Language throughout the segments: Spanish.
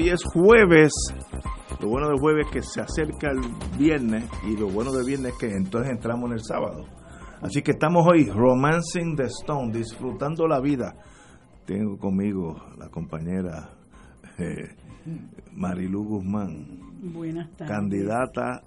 Hoy es jueves. Lo bueno del jueves es que se acerca el viernes y lo bueno del viernes es que entonces entramos en el sábado. Así que estamos hoy romancing the stone, disfrutando la vida. Tengo conmigo la compañera eh, Marilu Guzmán, Buenas tardes. candidata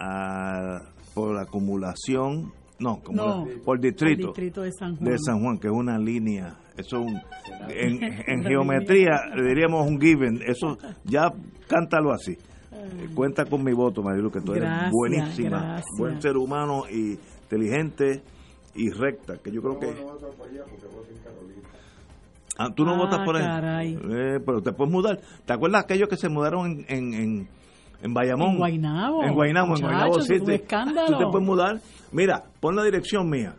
a, por acumulación, no, como No, por distrito, Al distrito de San Juan. de San Juan, que es una línea, eso es un, en, en geometría le diríamos un given, eso ya cántalo así. Eh, Cuenta con mi voto, Marilu, que tú eres Gracias, buenísima, gracias. buen ser humano y inteligente y recta, que yo creo que... Ah, tú no Ah, votas por él. Eh, pero te puedes mudar. ¿Te acuerdas aquellos que se mudaron en, en, en, en Bayamón? En Guaynabo. En Guaynabo, en Guaynabo Muchachos, es un escándalo. Tú te puedes mudar. Mira, pon la dirección mía.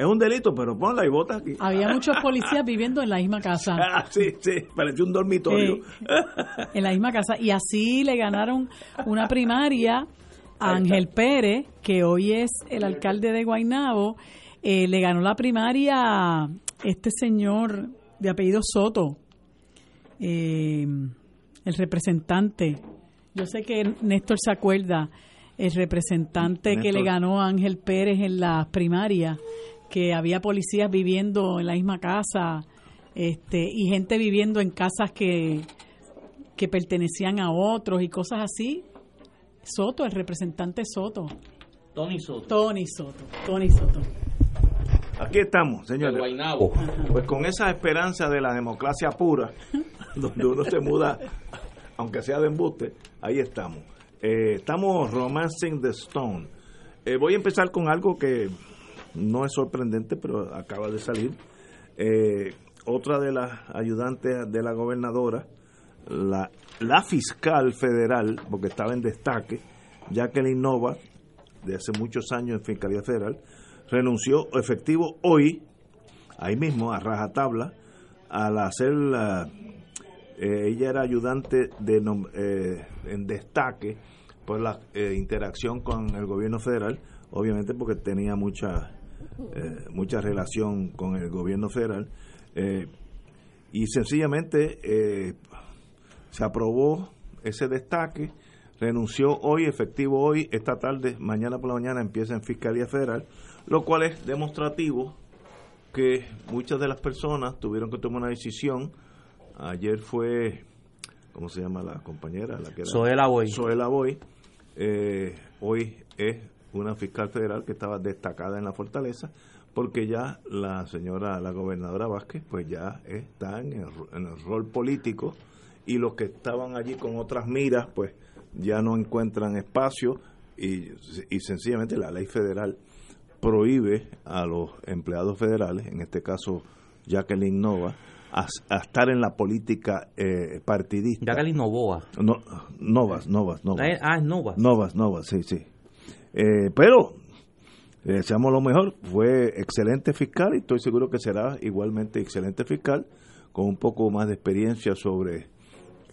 Es un delito, pero ponla y vota aquí. Había muchos policías viviendo en la misma casa. Ah, sí, sí, pareció un dormitorio. Eh, en la misma casa. Y así le ganaron una primaria a Ángel Pérez, que hoy es el alcalde de Guaynabo. Eh, le ganó la primaria a este señor de apellido Soto, eh, el representante. Yo sé que Néstor se acuerda, el representante que le ganó a Ángel Pérez en las primarias, que había policías viviendo en la misma casa este, y gente viviendo en casas que, que pertenecían a otros y cosas así. Soto, el representante Soto. Tony Soto. Tony Soto. Tony Soto. Aquí estamos, señores. Pues con esa esperanza de la democracia pura, donde uno se muda, aunque sea de embuste, ahí estamos. Eh, estamos romancing the stone. Eh, voy a empezar con algo que no es sorprendente, pero acaba de salir. Eh, otra de las ayudantes de la gobernadora, la, la fiscal federal, porque estaba en destaque, Jacqueline Nova, de hace muchos años en Fiscalía Federal, renunció efectivo hoy, ahí mismo, a rajatabla, al hacer la... eh, ella era ayudante de eh, en destaque por la eh, interacción con el gobierno federal, obviamente porque tenía mucha eh, mucha relación con el gobierno federal eh, y sencillamente eh, se aprobó ese destaque, renunció hoy, efectivo hoy, esta tarde, mañana por la mañana empieza en Fiscalía Federal, lo cual es demostrativo que muchas de las personas tuvieron que tomar una decisión. Ayer fue, ¿cómo se llama la compañera? La que era- Zoela Boy. Zoela Boy. Eh, hoy es una fiscal federal que estaba destacada en la fortaleza porque ya la señora, la gobernadora Vázquez, pues ya está en el, en el rol político y los que estaban allí con otras miras, pues ya no encuentran espacio y, y sencillamente la ley federal prohíbe a los empleados federales, en este caso Jacqueline Nova, a, a estar en la política eh, partidista. Jacqueline Novoa. No, Novas, Novas, Novas. Ah, es Nova. Novas, Novas, sí, sí. Eh, pero, le deseamos lo mejor. Fue excelente fiscal y estoy seguro que será igualmente excelente fiscal, con un poco más de experiencia sobre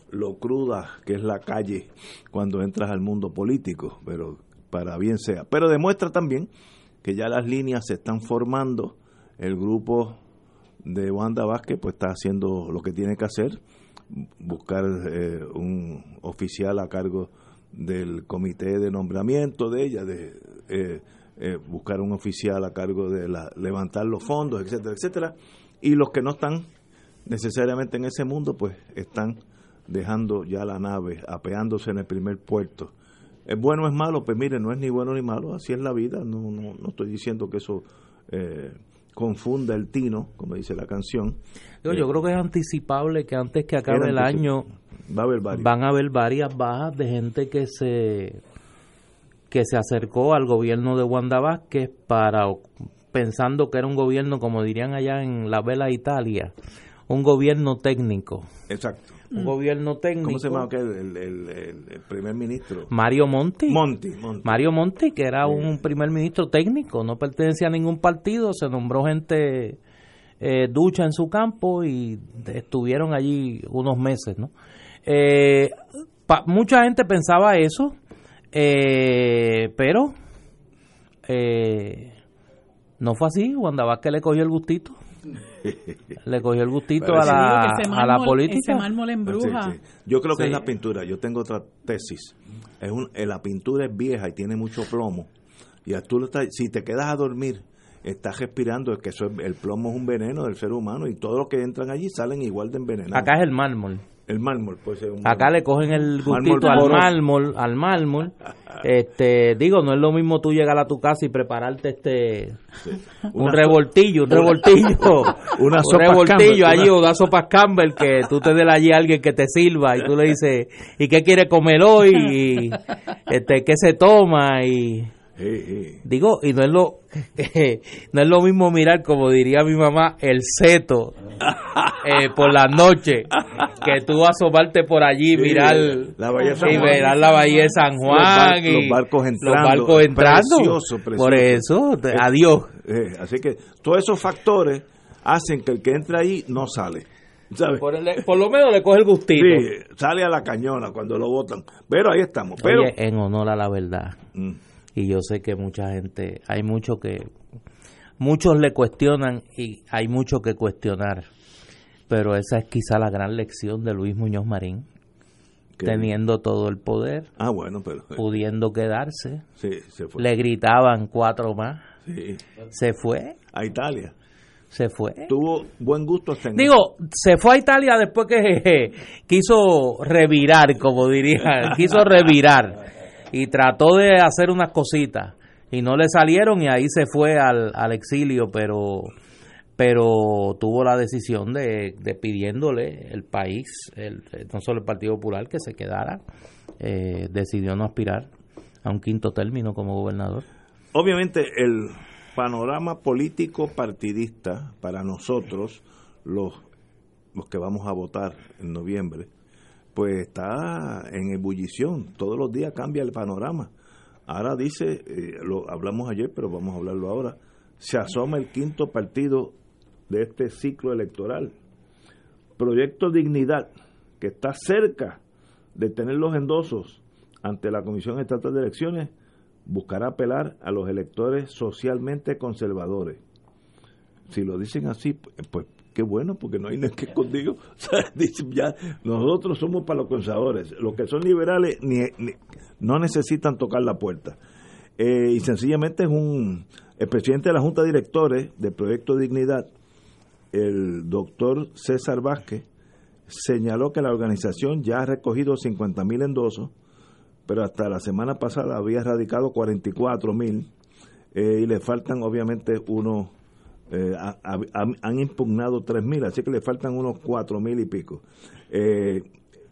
lo cruda que es la calle cuando entras al mundo político, pero para bien sea. Pero demuestra también que ya las líneas se están formando, el grupo de Wanda Vázquez pues está haciendo lo que tiene que hacer, buscar eh, un oficial a cargo del comité de nombramiento de ella, de eh, eh, buscar un oficial a cargo de la, levantar los fondos, etcétera, etcétera. Y los que no están necesariamente en ese mundo, pues están dejando ya la nave, apeándose en el primer puerto ¿Es bueno o es malo? Pues mire, no es ni bueno ni malo, así es la vida. No, no, no estoy diciendo que eso eh, confunda el tino, como dice la canción. Yo, yo creo que es anticipable que antes que acabe el año Va a haber varios. van a haber varias bajas de gente que se que se acercó al gobierno de Wanda Vázquez para pensando que era un gobierno como dirían allá en la vela Italia un gobierno técnico Exacto. un gobierno técnico ¿Cómo se llama aquel, el, el- el- primer ministro? Mario Monti Monti. Monti. Mario Monti que era un primer ministro técnico no pertenecía a ningún partido se nombró gente eh, ducha en su campo y estuvieron allí unos meses, ¿no? Eh, pa- mucha gente pensaba eso, eh, pero eh, no fue así. Wanda Vázquez le cogió el gustito. Le cogió el gustito a la, a la política. Ese mármol en bruja. Sí, sí. Yo creo que Sí. es la pintura. Yo tengo otra tesis. Es un, eh, la pintura es vieja y tiene mucho plomo. Y a tú lo estás- si te quedas a dormir, estás respirando, es que eso es- el plomo es un veneno del ser humano y todos los que entran allí salen igual de envenenados. Acá es el mármol. El mármol puede ser un Acá le cogen el Mármol gustito al poroso. mármol, al mármol. Este, digo, no es lo mismo tú llegar a tu casa y prepararte este un Una revoltillo, un revoltillo, Una un sopa revoltillo Campbell, allí una- o una sopa Campbell que tú te des allí a alguien que te sirva y tú le dices, ¿y qué quiere comer hoy? Y, este, ¿qué se toma? Y Sí, sí. digo, y no es lo no es lo mismo mirar como diría mi mamá el seto eh, por la noche que tú asomarte por allí Sí, mirar la bahía y mirar la bahía de San Juan bar- y los barcos entrando. los barcos entrando Precioso, precioso. por eso te- adiós Eh, así que todos esos factores hacen que el que entra ahí no sale. por, el- por lo menos le coge el gustito Sí, sale a la cañona cuando lo votan. Pero ahí estamos. Pero Oye, en honor a la verdad Mm. Y yo sé que mucha gente hay mucho que muchos le cuestionan y hay mucho que cuestionar. Pero esa es quizá la gran lección de Luis Muñoz Marín teniendo todo el poder Ah, bueno, pero pudiendo quedarse. Sí, se fue. le gritaban cuatro más. Sí, se fue. A Italia. se fue. Tuvo buen gusto Digo, se fue a Italia después que quiso revirar, como diría, quiso revirar y trató de hacer unas cositas y no le salieron y ahí se fue al, al exilio, pero pero tuvo la decisión de, de pidiéndole el país, el, no solo el Partido Popular, que se quedara, eh, decidió no aspirar a un quinto término como gobernador. Obviamente el panorama político partidista para nosotros, los, los que vamos a votar en noviembre, pues está en ebullición. Todos los días cambia el panorama. Ahora dice, eh, lo hablamos ayer, pero vamos a hablarlo ahora, se asoma el quinto partido de este ciclo electoral. Proyecto Dignidad, que está cerca de tener los endosos ante la Comisión Estatal de Elecciones, buscará apelar a los electores socialmente conservadores. Si lo dicen así, pues qué bueno, porque no hay nada que escondido. Ya, nosotros somos para los conservadores. Los que son liberales ni, no necesitan tocar la puerta. Eh, y sencillamente es un. El presidente de la Junta de Directores del Proyecto Dignidad, el doctor César Vázquez, señaló que la organización ya ha recogido 50 mil endosos, pero hasta la semana pasada había erradicado 44 mil eh, y le faltan obviamente unos, eh, ha- ha- han, impugnado 3 mil, así que le faltan unos 4 mil y pico. Eh,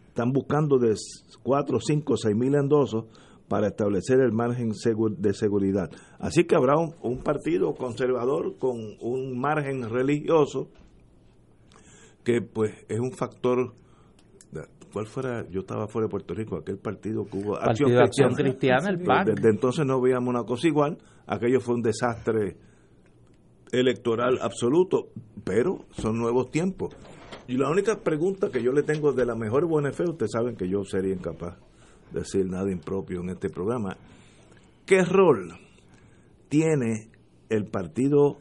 están buscando de 4, 5, 6 mil endosos para establecer el margen de seguridad. Así que habrá un, un partido conservador con un margen religioso que pues es un factor ¿Cuál fuera? Yo estaba fuera de Puerto Rico, aquel partido que hubo. Acción Cristiana, el PAC. Desde entonces no veíamos una cosa igual. Aquello fue un desastre electoral absoluto, pero son nuevos tiempos. Y la única pregunta que yo le tengo de la mejor buena fe, ustedes saben que yo sería incapaz de decir nada impropio en este programa. ¿Qué rol tiene el partido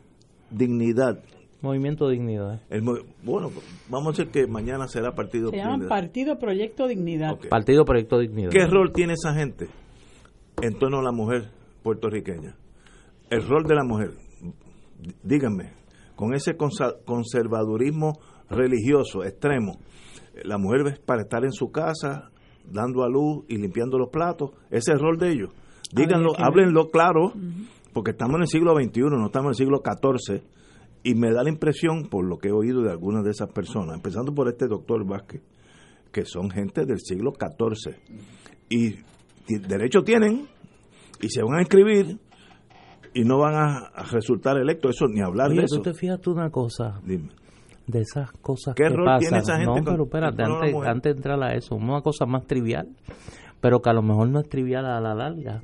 Dignidad? Movimiento Dignidad. El bueno, vamos a decir que mañana será partido Se llaman. Partido Proyecto Dignidad. Partido Proyecto Dignidad. ¿Qué rol tiene esa gente en torno a la mujer puertorriqueña? El rol de la mujer, díganme, con ese conservadurismo religioso extremo, la mujer es para estar en su casa dando a luz y limpiando los platos. Ese es el rol de ellos. Díganlo, háblenlo claro, porque estamos en el siglo XXI, no estamos en el siglo XIV. Y me da la impresión, por lo que he oído de algunas de esas personas, empezando por este doctor Vázquez, que son gente del siglo XIV. Y derecho tienen, y se van a inscribir, y no van a, resultar electos, eso ni hablar de eso. ¿Tú te fijas una cosa? Dime de esas cosas ¿Qué que rol tiene esa gente no, pero espérate, antes, antes, de entrar a eso, una cosa más trivial, pero que a lo mejor no es trivial a la larga.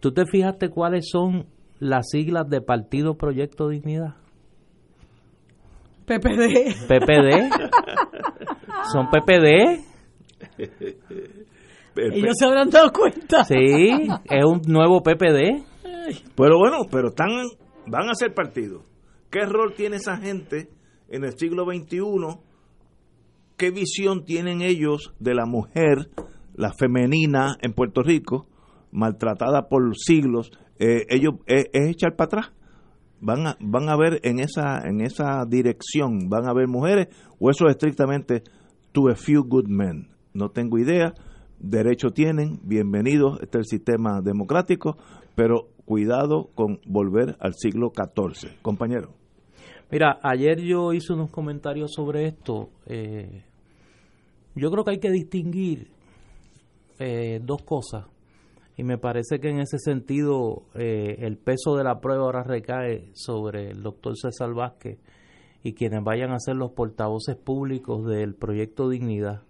¿Tú te fijaste cuáles son las siglas de Partido Proyecto Dignidad? PPD. PPD. son PPD. Ellos se habrán dado cuenta. Sí, es un nuevo PPD. Pero bueno, pero están van a ser partidos. ¿Qué rol tiene esa gente en el siglo XXI, qué visión tienen ellos de la mujer, la femenina en Puerto Rico, maltratada por siglos, eh, ellos eh, es, echar para atrás. Van a, van a ver en esa, en esa dirección, van a ver mujeres, o eso es estrictamente to a few good men. No tengo idea, derecho tienen, bienvenidos, este es el sistema democrático, pero cuidado con volver al siglo XIV. Compañero. Mira, ayer yo hice unos comentarios sobre esto. Eh, yo creo que hay que distinguir eh, dos cosas. Y me parece que en ese sentido eh, el peso de la prueba ahora recae sobre el doctor César Vázquez y quienes vayan a ser los portavoces públicos del proyecto Dignidad.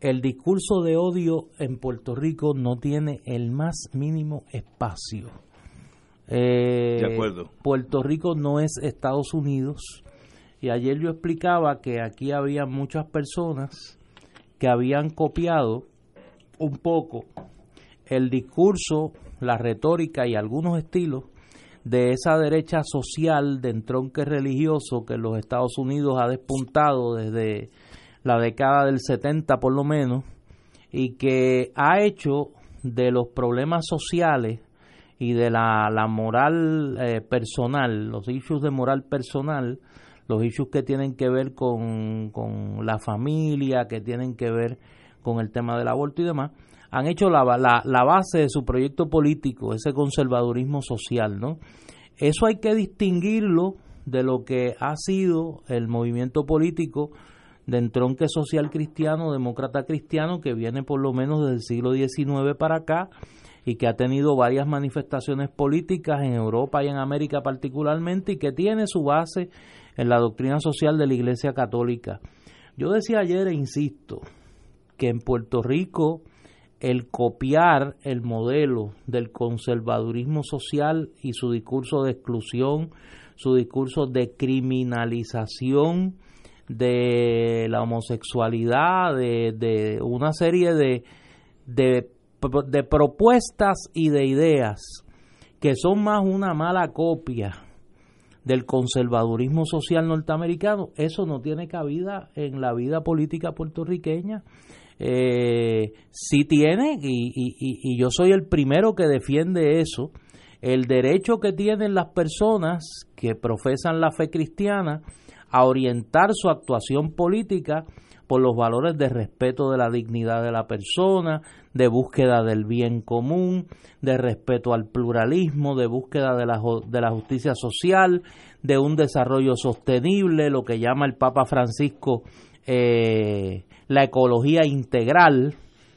El discurso de odio en Puerto Rico no tiene el más mínimo espacio eh, de acuerdo. Puerto Rico no es Estados Unidos. Y ayer yo explicaba que aquí había muchas personas que habían copiado un poco el discurso, la retórica y algunos estilos de esa derecha social de entronque religioso que los Estados Unidos ha despuntado desde la década del 70 por lo menos y que ha hecho de los problemas sociales y de la, la moral eh, personal, los issues de moral personal, los issues que tienen que ver con, con, la familia, que tienen que ver con el tema del aborto y demás, han hecho la, la, la base de su proyecto político, ese conservadurismo social, ¿no? Eso hay que distinguirlo de lo que ha sido el movimiento político de entronque social cristiano, demócrata cristiano, que viene por lo menos desde el siglo XIX para acá, y que ha tenido varias manifestaciones políticas en Europa y en América particularmente y que tiene su base en la doctrina social de la Iglesia Católica. Yo decía ayer e insisto que en Puerto Rico el copiar el modelo del conservadurismo social y su discurso de exclusión, su discurso de criminalización de la homosexualidad, de, de una serie de, de de propuestas y de ideas que son más una mala copia del conservadurismo social norteamericano, eso no tiene cabida en la vida política puertorriqueña. Eh, sí tiene, y, y yo soy el primero que defiende eso, el derecho que tienen las personas que profesan la fe cristiana a orientar su actuación política por los valores de respeto de la dignidad de la persona, de búsqueda del bien común, de respeto al pluralismo, de búsqueda de la, de la justicia social, de un desarrollo sostenible, lo que llama el Papa Francisco eh, la ecología integral,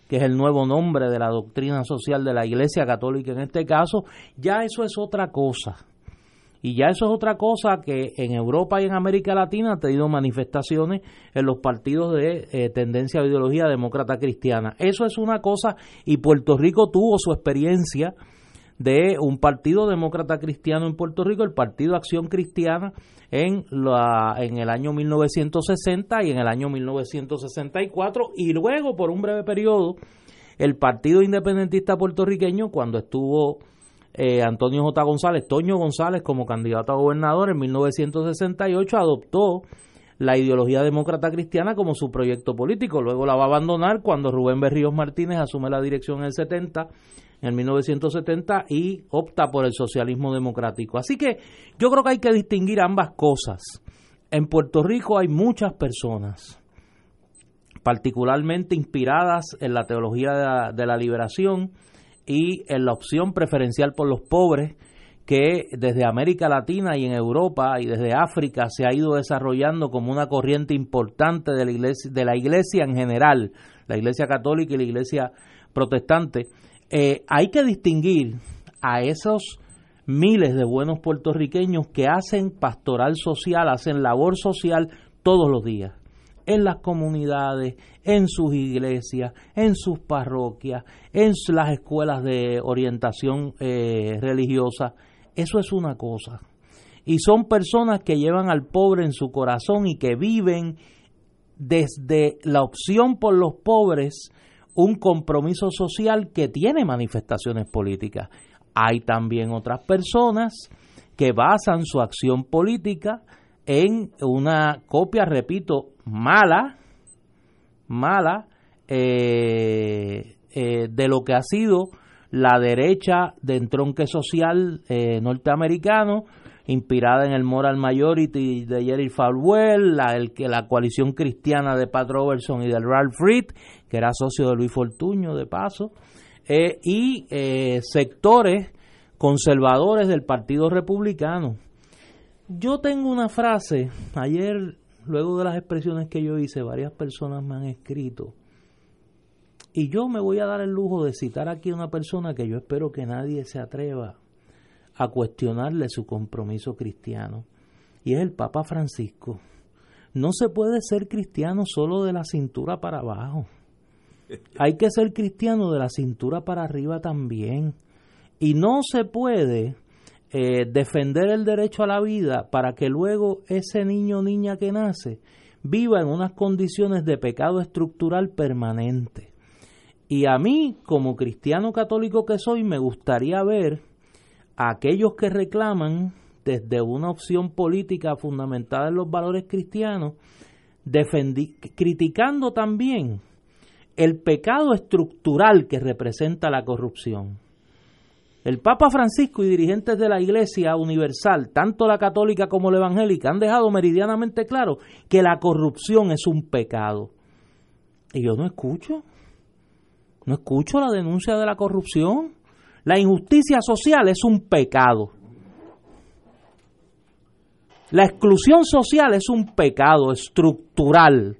que es el nuevo nombre de la doctrina social de la Iglesia Católica en este caso, ya eso es otra cosa y ya eso es otra cosa que en Europa y en América Latina ha tenido manifestaciones en los partidos de eh, tendencia a ideología demócrata cristiana. Eso es una cosa y Puerto Rico tuvo su experiencia de un partido demócrata cristiano en Puerto Rico, el Partido Acción Cristiana, en, la, en el año 1960 y en el año 1964, y luego, por un breve periodo, el Partido Independentista Puertorriqueño, cuando estuvo eh, Antonio J. González, Toño González como candidato a gobernador en 1968 adoptó la ideología demócrata cristiana como su proyecto político. Luego la va a abandonar cuando Rubén Berríos Martínez asume la dirección en el 70, en 1970 y opta por el socialismo democrático. Así que yo creo que hay que distinguir ambas cosas. En Puerto Rico hay muchas personas particularmente inspiradas en la teología de la, liberación y en la opción preferencial por los pobres que desde América Latina y en Europa y desde África se ha ido desarrollando como una corriente importante de la iglesia, de la iglesia en general, la iglesia católica y la iglesia protestante, eh, hay que distinguir a esos miles de buenos puertorriqueños que hacen pastoral social, hacen labor social todos los días en las comunidades, en sus iglesias, en sus parroquias, en las escuelas de orientación eh, religiosa. Eso es una cosa. Y son personas que llevan al pobre en su corazón y que viven desde la opción por los pobres un compromiso social que tiene manifestaciones políticas. Hay también otras personas que basan su acción política en una copia, repito, mala, mala eh, eh, de lo que ha sido la derecha de entronque social eh, norteamericano, inspirada en el Moral Majority de Jerry Falwell, la, el, la coalición cristiana de Pat Robertson y de Ralph Reed, que era socio de Luis Fortuño, de paso, y sectores conservadores del Partido Republicano. Yo tengo una frase, ayer luego de las expresiones que yo hice, varias personas me han escrito. Y yo me voy a dar el lujo de citar aquí a una persona que yo espero que nadie se atreva a cuestionarle su compromiso cristiano. Y es el Papa Francisco. No se puede ser cristiano solo de la cintura para abajo. Hay que ser cristiano de la cintura para arriba también. Y no se puede eh, defender el derecho a la vida para que luego ese niño o niña que nace viva en unas condiciones de pecado estructural permanente. Y a mí, como cristiano católico que soy, me gustaría ver a aquellos que reclaman desde una opción política fundamentada en los valores cristianos, criticando también el pecado estructural que representa la corrupción. El Papa Francisco y dirigentes de la Iglesia Universal, tanto la católica como la evangélica, han dejado meridianamente claro que la corrupción es un pecado. Y yo no escucho, no escucho la denuncia de la corrupción. La injusticia social es un pecado. La exclusión social es un pecado estructural,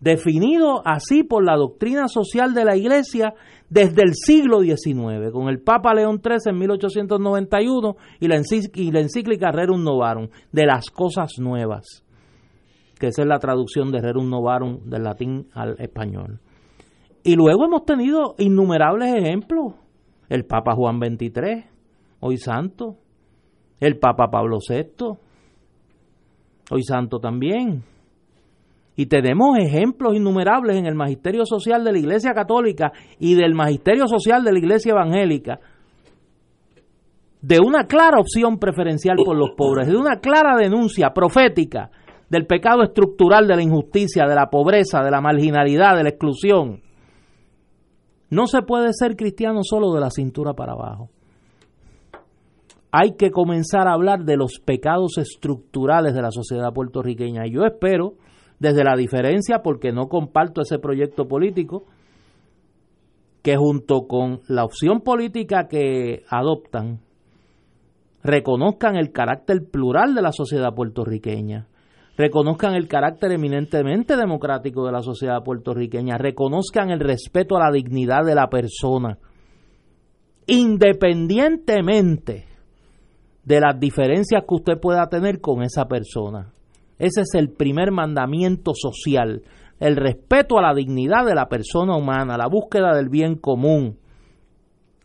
definido así por la doctrina social de la Iglesia desde el siglo XIX, con el Papa León XIII en 1891 y la, encíclica Rerum Novarum, de las cosas nuevas, que esa es la traducción de Rerum Novarum del latín al español. Y luego hemos tenido innumerables ejemplos. El Papa Juan XXIII, hoy santo. El Papa Pablo VI, hoy santo también. Y tenemos ejemplos innumerables en el magisterio social de la Iglesia Católica y del magisterio social de la Iglesia Evangélica de una clara opción preferencial por los pobres, de una clara denuncia profética del pecado estructural de la injusticia, de la pobreza, de la marginalidad, de la exclusión. No se puede ser cristiano solo de la cintura para abajo. Hay que comenzar a hablar de los pecados estructurales de la sociedad puertorriqueña. Y yo espero desde la diferencia porque no comparto ese proyecto político, que junto con la opción política que adoptan, reconozcan el carácter plural de la sociedad puertorriqueña, reconozcan el carácter eminentemente democrático de la sociedad puertorriqueña, reconozcan el respeto a la dignidad de la persona, independientemente de las diferencias que usted pueda tener con esa persona. Ese es el primer mandamiento social, el respeto a la dignidad de la persona humana, la búsqueda del bien común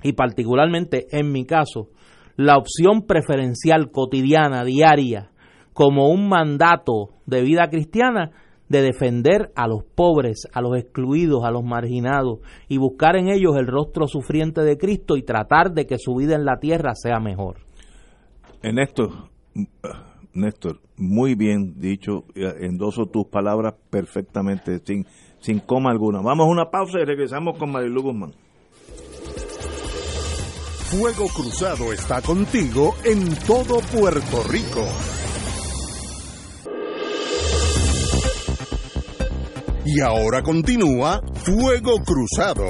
y particularmente en mi caso, la opción preferencial cotidiana, diaria, como un mandato de vida cristiana de defender a los pobres, a los excluidos, a los marginados y buscar en ellos el rostro sufriente de Cristo y tratar de que su vida en la tierra sea mejor. En esto, Néstor, muy bien dicho, endoso tus palabras perfectamente, sin, sin coma alguna. Vamos a una pausa y regresamos con Marilu Guzmán. Fuego Cruzado está contigo en todo Puerto Rico. Y ahora continúa Fuego Cruzado.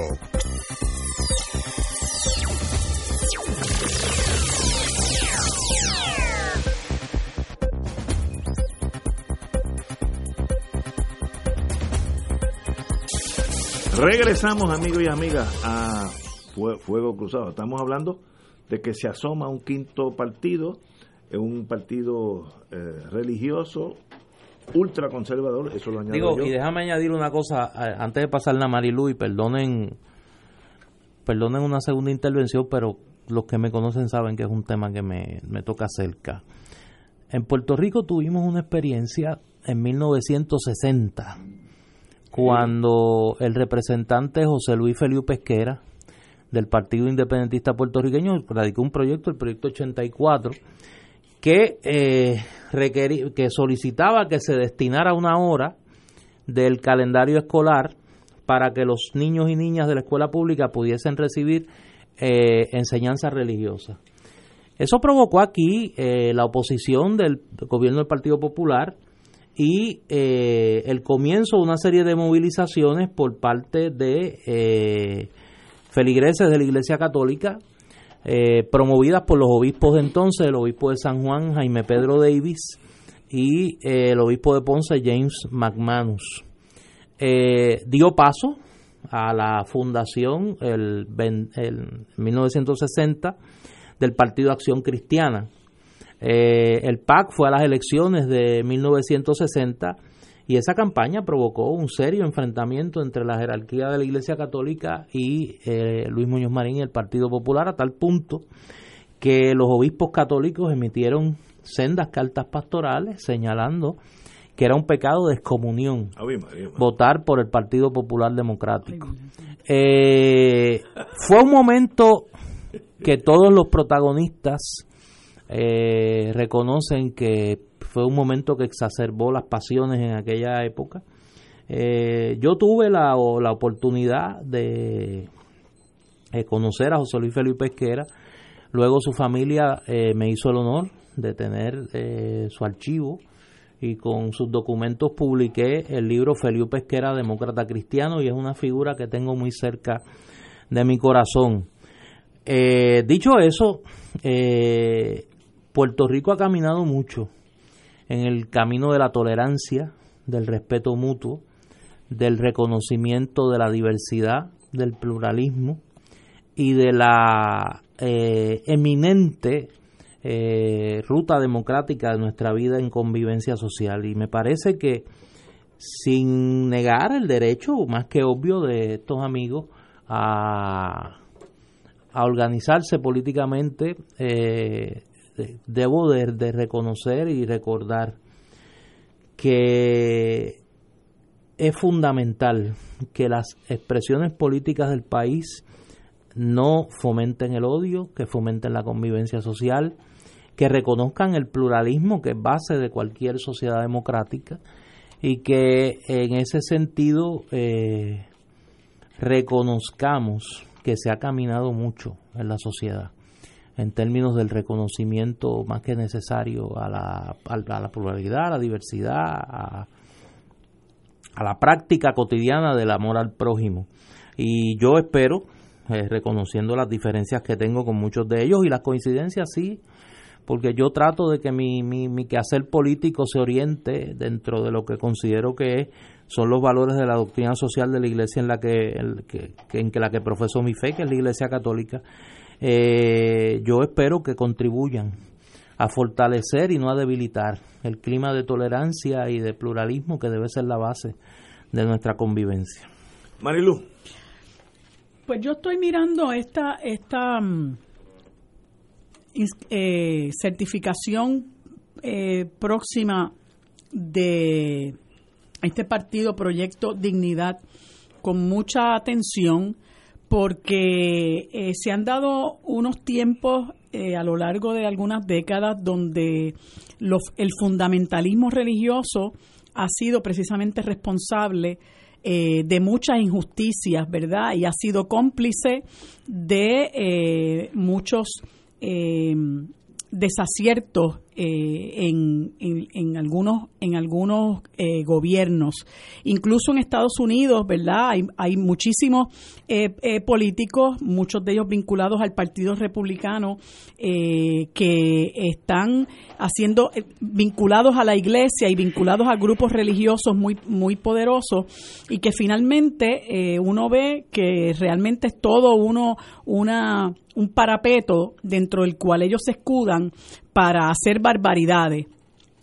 Regresamos, amigos y amigas, a Fuego Cruzado. Estamos hablando de que se asoma un quinto partido, un partido eh, religioso ultraconservador, eso lo añado Digo, y déjame añadir una cosa antes de pasar a Marilu y perdonen perdonen una segunda intervención, pero los que me conocen saben que es un tema que me, me toca cerca. En Puerto Rico tuvimos una experiencia en 1960 cuando el representante José Luis Feliu Pesquera del Partido Independentista Puertorriqueño radicó un proyecto, el proyecto 84, que, eh, que solicitaba que se destinara una hora del calendario escolar para que los niños y niñas de la escuela pública pudiesen recibir eh, enseñanza religiosa. Eso provocó aquí eh, la oposición del gobierno del Partido Popular, y eh, el comienzo de una serie de movilizaciones por parte de eh, feligreses de la Iglesia Católica, eh, promovidas por los obispos de entonces, el obispo de San Juan, Jaime Pedro Davis, y el obispo de Ponce, James McManus. dio paso a la fundación el, el 1960 del Partido Acción Cristiana, eh, el PAC fue a las elecciones de 1960 y esa campaña provocó un serio enfrentamiento entre la jerarquía de la Iglesia Católica y eh, Luis Muñoz Marín y el Partido Popular a tal punto que los obispos católicos emitieron sendas cartas pastorales señalando que era un pecado de excomunión votar por el Partido Popular Democrático. Eh, fue un momento que todos los protagonistas eh, reconocen que fue un momento que exacerbó las pasiones en aquella época. Eh, yo tuve la, la oportunidad de eh, conocer a José Luis Felipe Pesquera, luego su familia me hizo el honor de tener su archivo y con sus documentos publiqué el libro Felipe Pesquera, Demócrata Cristiano, y es una figura que tengo muy cerca de mi corazón. dicho eso, eh, Puerto Rico ha caminado mucho en el camino de la tolerancia, del respeto mutuo, del reconocimiento de la diversidad, del pluralismo y de la eh, eminente eh, ruta democrática de nuestra vida en convivencia social. Y me parece que sin negar el derecho, más que obvio, de estos amigos a, a organizarse políticamente, eh, debo de, reconocer y recordar que es fundamental que las expresiones políticas del país no fomenten el odio, que fomenten la convivencia social, que reconozcan el pluralismo que es base de cualquier sociedad democrática y que en ese sentido eh, reconozcamos que se ha caminado mucho en la sociedad en términos del reconocimiento más que necesario a la, a la pluralidad, a la diversidad, a, la práctica cotidiana del amor al prójimo. Y yo espero, eh, reconociendo las diferencias que tengo con muchos de ellos y las coincidencias, sí, porque yo trato de que mi, mi, mi quehacer político se oriente dentro de lo que considero que son los valores de la doctrina social de la iglesia en la que, que, en que la que profeso mi fe, que es la iglesia católica, eh, yo espero que contribuyan a fortalecer y no a debilitar el clima de tolerancia y de pluralismo que debe ser la base de nuestra convivencia. Marilu. Pues yo estoy mirando esta, esta mm, eh, certificación eh, próxima de este partido Proyecto Dignidad con mucha atención porque eh, se han dado unos tiempos eh, a lo largo de algunas décadas donde el fundamentalismo religioso ha sido precisamente responsable eh, de muchas injusticias, ¿verdad? Y ha sido cómplice de muchos desaciertos eh, en, en, algunos en algunos eh, gobiernos. Incluso en Estados Unidos verdad hay, hay muchísimos políticos muchos de ellos vinculados al Partido Republicano que están haciendo vinculados a la iglesia y vinculados a grupos religiosos muy muy poderosos y que finalmente uno ve que realmente es todo uno una un parapeto dentro del cual ellos se escudan para hacer barbaridades.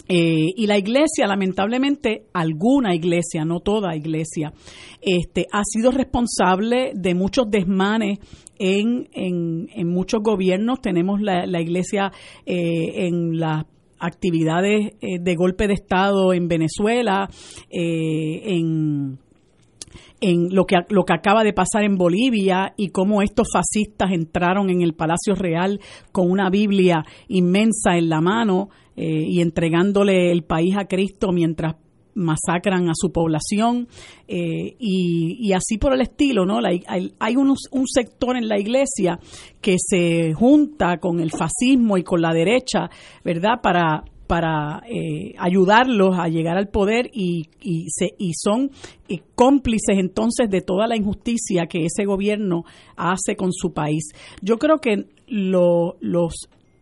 Eh, y la iglesia, lamentablemente, alguna iglesia, no toda iglesia, este, ha sido responsable de muchos desmanes en, en, muchos gobiernos. Tenemos la, iglesia eh, en las actividades eh, de golpe de Estado en Venezuela, en en lo que, lo que acaba de pasar en Bolivia y cómo estos fascistas entraron en el Palacio Real con una Biblia inmensa en la mano eh, y entregándole el país a Cristo mientras masacran a su población eh, y, así por el estilo, ¿no? Hay, hay un, un, sector en la iglesia que se junta con el fascismo y con la derecha, ¿verdad? Para, para eh, ayudarlos a llegar al poder y, y, se, y son eh, cómplices entonces de toda la injusticia que ese gobierno hace con su país. Yo creo que los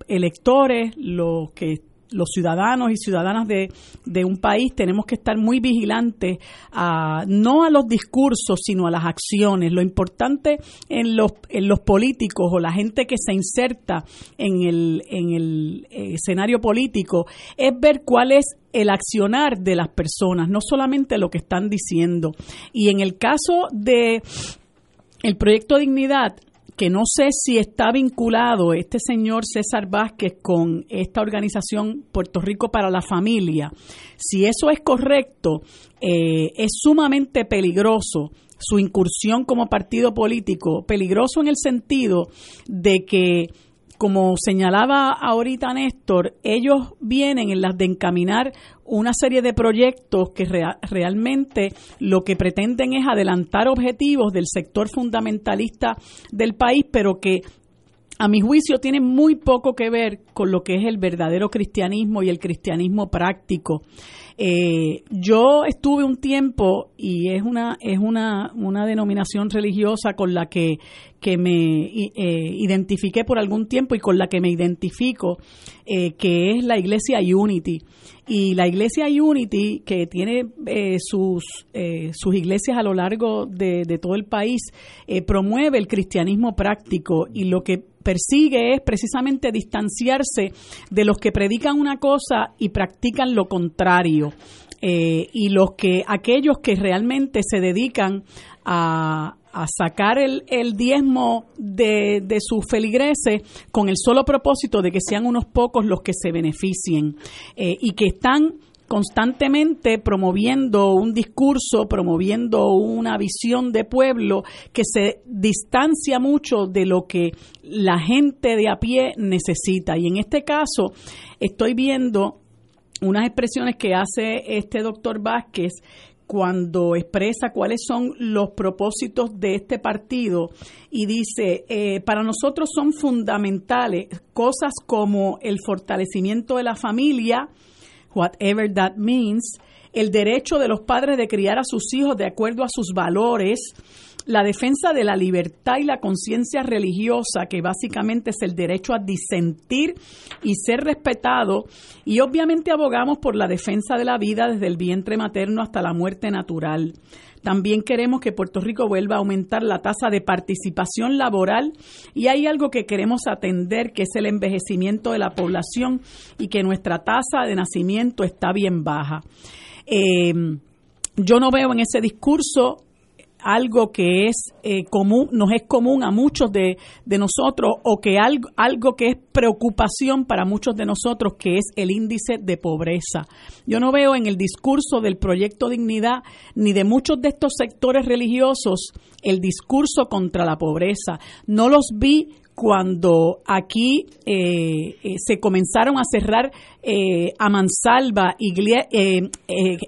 electores, los que los ciudadanos y ciudadanas de, de, un país tenemos que estar muy vigilantes a, no a los discursos, sino a las acciones. Lo importante en los, en los políticos o la gente que se inserta en el, en el escenario político es ver cuál es el accionar de las personas, no solamente lo que están diciendo. Y en el caso de el proyecto Dignidad, que no sé si está vinculado este señor César Vázquez con esta organización Puerto Rico para la Familia. Si eso es correcto, eh, es sumamente peligroso su incursión como partido político, peligroso en el sentido de que como señalaba ahorita Néstor, ellos vienen en las de encaminar una serie de proyectos que realmente lo que pretenden es adelantar objetivos del sector fundamentalista del país, pero que a mi juicio tienen muy poco que ver con lo que es el verdadero cristianismo y el cristianismo práctico. Eh, yo estuve un tiempo y es una es una, una denominación religiosa con la que, que me eh, identifiqué por algún tiempo y con la que me identifico, eh, que es la iglesia Unity. Y la iglesia Unity, que tiene sus, sus iglesias a lo largo de, de todo el país, promueve el cristianismo práctico y lo que persigue es precisamente distanciarse de los que predican una cosa y practican lo contrario. Eh, y los que aquellos que realmente se dedican a, sacar el, el diezmo de, sus feligreses con el solo propósito de que sean unos pocos los que se beneficien eh, y que están constantemente promoviendo un discurso, promoviendo una visión de pueblo que se distancia mucho de lo que la gente de a pie necesita. Y en este caso estoy viendo unas expresiones que hace este doctor Vázquez cuando expresa cuáles son los propósitos de este partido y dice, eh, para nosotros son fundamentales cosas como el fortalecimiento de la familia, whatever that means, el derecho de los padres de criar a sus hijos de acuerdo a sus valores, la defensa de la libertad y la conciencia religiosa, que básicamente es el derecho a disentir y ser respetado, y obviamente abogamos por la defensa de la vida desde el vientre materno hasta la muerte natural. También queremos que Puerto Rico vuelva a aumentar la tasa de participación laboral y hay algo que queremos atender, que es el envejecimiento de la población y que nuestra tasa de nacimiento está bien baja. Eh, yo no veo en ese discurso algo que es eh, común, nos es común a muchos de, de, nosotros o que algo, algo que es preocupación para muchos de nosotros, que es el índice de pobreza. Yo no veo en el discurso del proyecto Dignidad ni de muchos de estos sectores religiosos el discurso contra la pobreza. No los vi cuando aquí eh, eh, se comenzaron a cerrar eh, a mansalva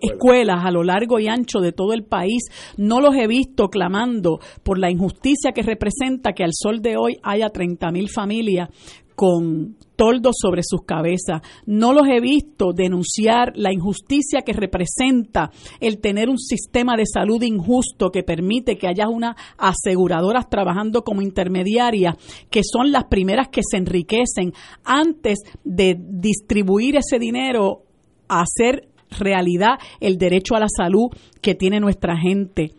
escuelas. a lo largo y ancho de todo el país, no los he visto clamando por la injusticia que representa que al sol de hoy haya 30 mil familias con toldo sobre sus cabezas. No los he visto denunciar la injusticia que representa el tener un sistema de salud injusto que permite que haya unas aseguradoras trabajando como intermediarias, que son las primeras que se enriquecen antes de distribuir ese dinero a hacer realidad el derecho a la salud que tiene nuestra gente.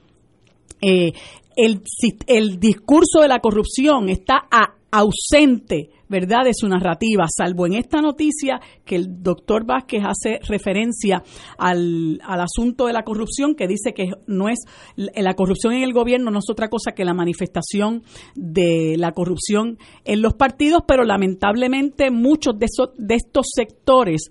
Eh, el discurso de la corrupción está ausente ¿verdad?, de su narrativa, salvo en esta noticia que el doctor Vázquez hace referencia al, al, asunto de la corrupción, que dice que no es la corrupción en el gobierno no es otra cosa que la manifestación de la corrupción en los partidos, pero lamentablemente muchos de, esos, de estos sectores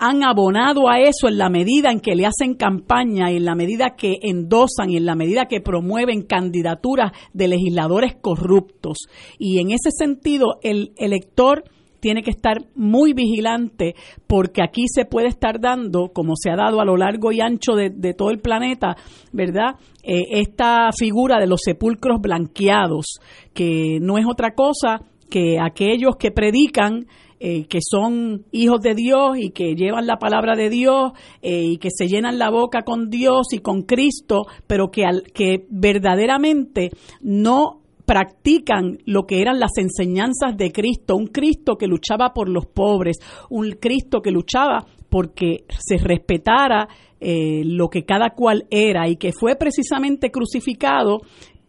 han abonado a eso en la medida en que le hacen campaña, en la medida que endosan y en la medida que promueven candidaturas de legisladores corruptos. Y en ese sentido, el elector tiene que estar muy vigilante porque aquí se puede estar dando, como se ha dado a lo largo y ancho de, todo el planeta, ¿verdad? Eh, esta figura de los sepulcros blanqueados, que no es otra cosa que aquellos que predican eh, que son hijos de Dios y que llevan la palabra de Dios eh, y que se llenan la boca con Dios y con Cristo, pero que, al, que verdaderamente no practican lo que eran las enseñanzas de Cristo, un Cristo que luchaba por los pobres, un Cristo que luchaba porque se respetara eh, lo que cada cual era y que fue precisamente crucificado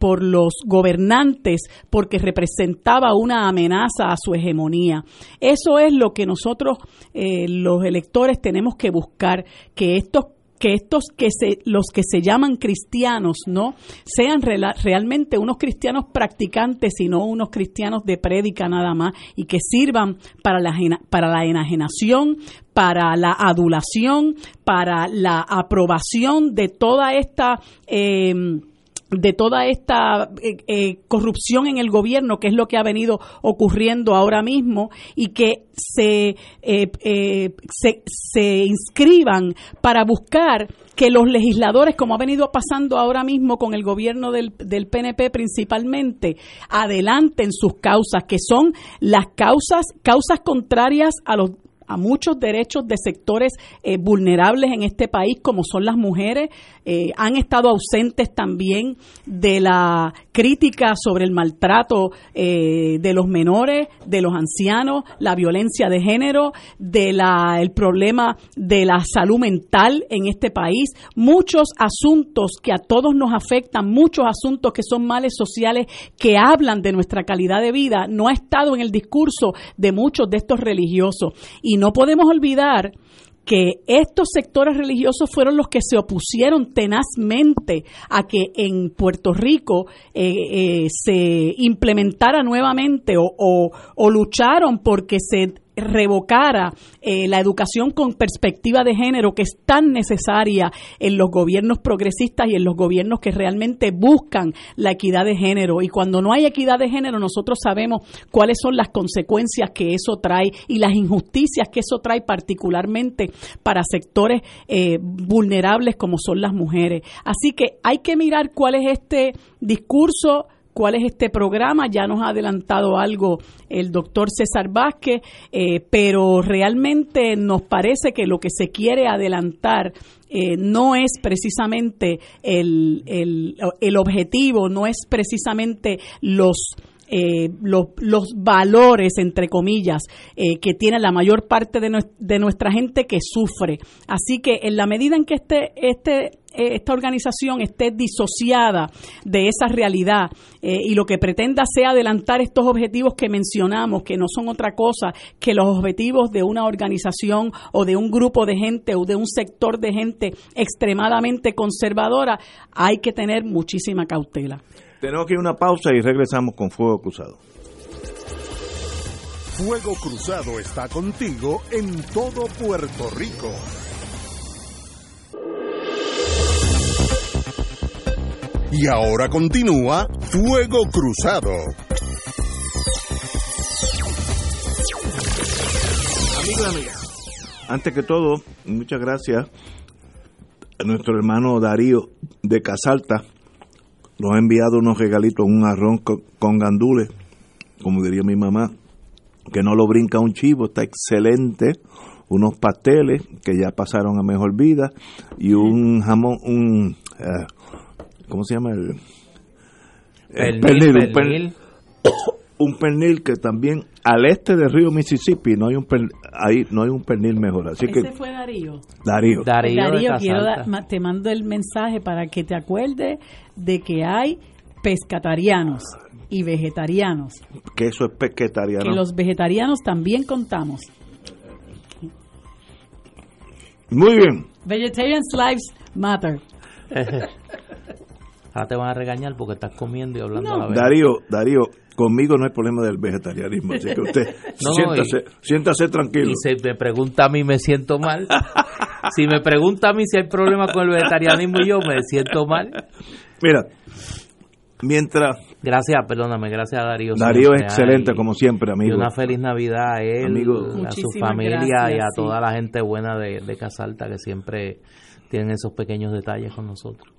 por los gobernantes porque representaba una amenaza a su hegemonía. Eso es lo que nosotros, eh, los electores, tenemos que buscar, que estos que estos que se los que se llaman cristianos no sean realmente unos cristianos practicantes sino unos cristianos de prédica nada más y que sirvan para la para la enajenación para la adulación para la aprobación de toda esta eh, de toda esta eh, eh, corrupción en el gobierno, que es lo que ha venido ocurriendo ahora mismo, y que se, eh, se, se, inscriban para buscar que los legisladores, como ha venido pasando ahora mismo con el gobierno del, del PNP principalmente, adelanten sus causas, que son las causas, causas contrarias a los a muchos derechos de sectores eh, vulnerables en este país, como son las mujeres. Eh, han estado ausentes también de la crítica sobre el maltrato eh, de los menores, de los ancianos, la violencia de género, de la, el problema de la salud mental en este país. Muchos asuntos que a todos nos afectan, muchos asuntos que son males sociales que hablan de nuestra calidad de vida, no ha estado en el discurso de muchos de estos religiosos. Y no podemos olvidar que estos sectores religiosos fueron los que se opusieron tenazmente a que en Puerto Rico eh, eh, se implementara nuevamente o, o, o lucharon porque se revocara eh, la educación con perspectiva de género que es tan necesaria en los gobiernos progresistas y en los gobiernos que realmente buscan la equidad de género. Y cuando no hay equidad de género, nosotros sabemos cuáles son las consecuencias que eso trae y las injusticias que eso trae particularmente para sectores eh, vulnerables como son las mujeres. Así que hay que mirar cuál es este discurso cuál es este programa. Ya nos ha adelantado algo el doctor César Vázquez, eh, pero realmente nos parece que lo que se quiere adelantar eh, no es precisamente el, el, el objetivo, no es precisamente los eh, los, valores, entre comillas, eh, que tiene la mayor parte de, nuestra gente que sufre. Así que en la medida en que este, este, eh, esta organización esté disociada de esa realidad y lo que pretenda sea adelantar estos objetivos que mencionamos, que no son otra cosa que los objetivos de una organización o de un grupo de gente o de un sector de gente extremadamente conservadora, hay que tener muchísima cautela. Tenemos que ir a una pausa y regresamos con Fuego Cruzado. Fuego Cruzado está contigo en todo Puerto Rico. Y ahora continúa Fuego Cruzado. Amigos amigas, antes que todo, muchas gracias a nuestro hermano Darío de Casalta nos ha enviado unos regalitos, un arroz con, gandules, como diría mi mamá, que no lo brinca un chivo, está excelente. Unos pasteles que ya pasaron a mejor vida y un jamón, un. eh, ¿Cómo se llama? El, el Pernil, un per- pernil. un pernil que también al este del río Mississippi no hay un per- ahí no hay un pernil mejor así Ese que fue Darío. Darío Darío, Darío, quiero da- te mando el mensaje para que te acuerdes de que hay pescatarianos y vegetarianos, que eso es pesquetariano que los vegetarianos también contamos. muy bien Vegetarians lives matter. Ahora te van a regañar porque estás comiendo y hablando No. a la vez. Darío Darío conmigo no hay problema del vegetarianismo así que usted No, siéntase siéntase tranquilo Y se me pregunta a mí, me siento mal. si me pregunta a mí si hay problema con el vegetarianismo y yo, me siento mal. mira mientras Gracias, perdóname, gracias a Darío. Darío es excelente Ay, como siempre Y amigo una feliz Navidad a él, Amigo. a su familia y a sí. toda la gente buena de, de Casalta que siempre tienen esos pequeños detalles con nosotros.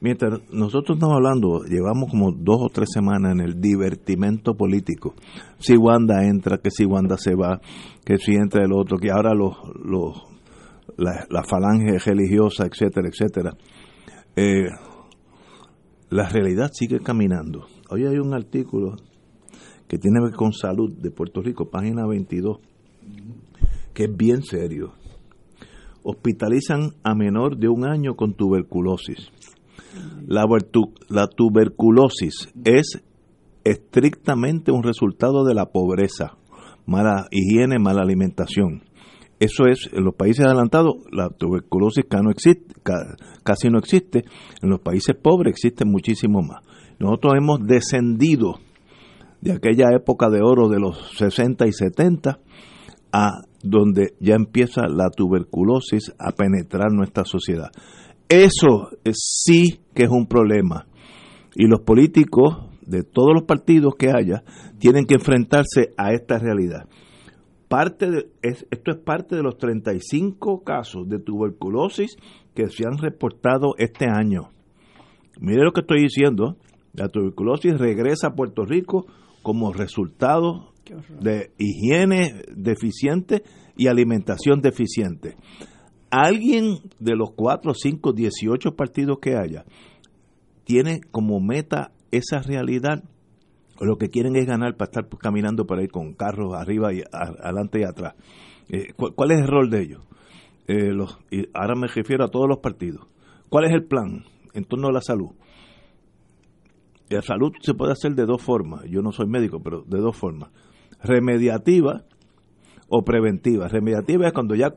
Mientras nosotros estamos hablando, llevamos como dos o tres semanas en el divertimento político. Si Wanda entra, que si Wanda se va, que si entra el otro, que ahora los, la falange religiosa, etcétera, etcétera. Eh, la realidad sigue caminando. Hoy hay un artículo que tiene que ver con salud de Puerto Rico, página 22, que es bien serio. Hospitalizan a menor de un año con tuberculosis. La, la tuberculosis es estrictamente un resultado de la pobreza, mala higiene, mala alimentación. Eso es, en los países adelantados, la tuberculosis casi no existe. En los países pobres existe muchísimo más. Nosotros hemos descendido de aquella época de oro de los 60 y 70 a donde ya empieza la tuberculosis a penetrar nuestra sociedad. Eso es- sí que es un problema. Y los políticos de todos los partidos que haya tienen que enfrentarse a esta realidad. Parte de, es- esto es parte de los 35 casos de tuberculosis que se han reportado este año. Mire lo que estoy diciendo. La tuberculosis regresa a Puerto Rico como resultado de higiene deficiente y alimentación deficiente. Alguien de los 4, 5, 18 partidos que haya tiene como meta esa realidad lo que quieren es ganar para estar caminando por ahí con carros arriba y a- adelante y atrás. Eh, ¿cuál, cuál es el rol de ellos? Eh, los, y ahora me refiero a todos los partidos. ¿Cuál es el plan en torno a la salud? La salud se puede hacer de dos formas. Yo no soy médico, pero de dos formas. Remediativa o preventiva. Remediativa es cuando ya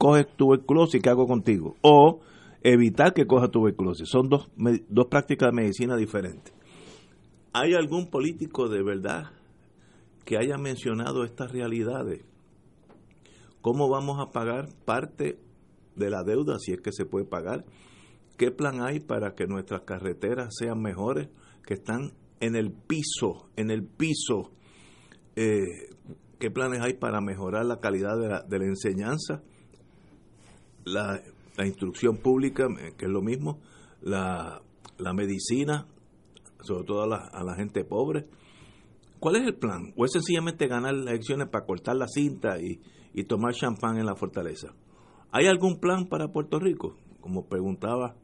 coges tuberculosis, ¿qué hago contigo? O evitar que coja tuberculosis. Son dos, dos prácticas de medicina diferentes. ¿Hay algún político de verdad que haya mencionado estas realidades? ¿Cómo vamos a pagar parte de la deuda, si es que se puede pagar? ¿Qué plan hay para que nuestras carreteras sean mejores, que están en el piso, en el piso? Eh, ¿Qué planes hay para mejorar la calidad de la enseñanza? La, la instrucción pública, eh, que es lo mismo, la, la medicina, sobre todo a la, a la gente pobre. ¿Cuál es el plan? ¿O es sencillamente ganar las elecciones para cortar la cinta y, y tomar champán en la fortaleza? ¿Hay algún plan para Puerto Rico? Como preguntaba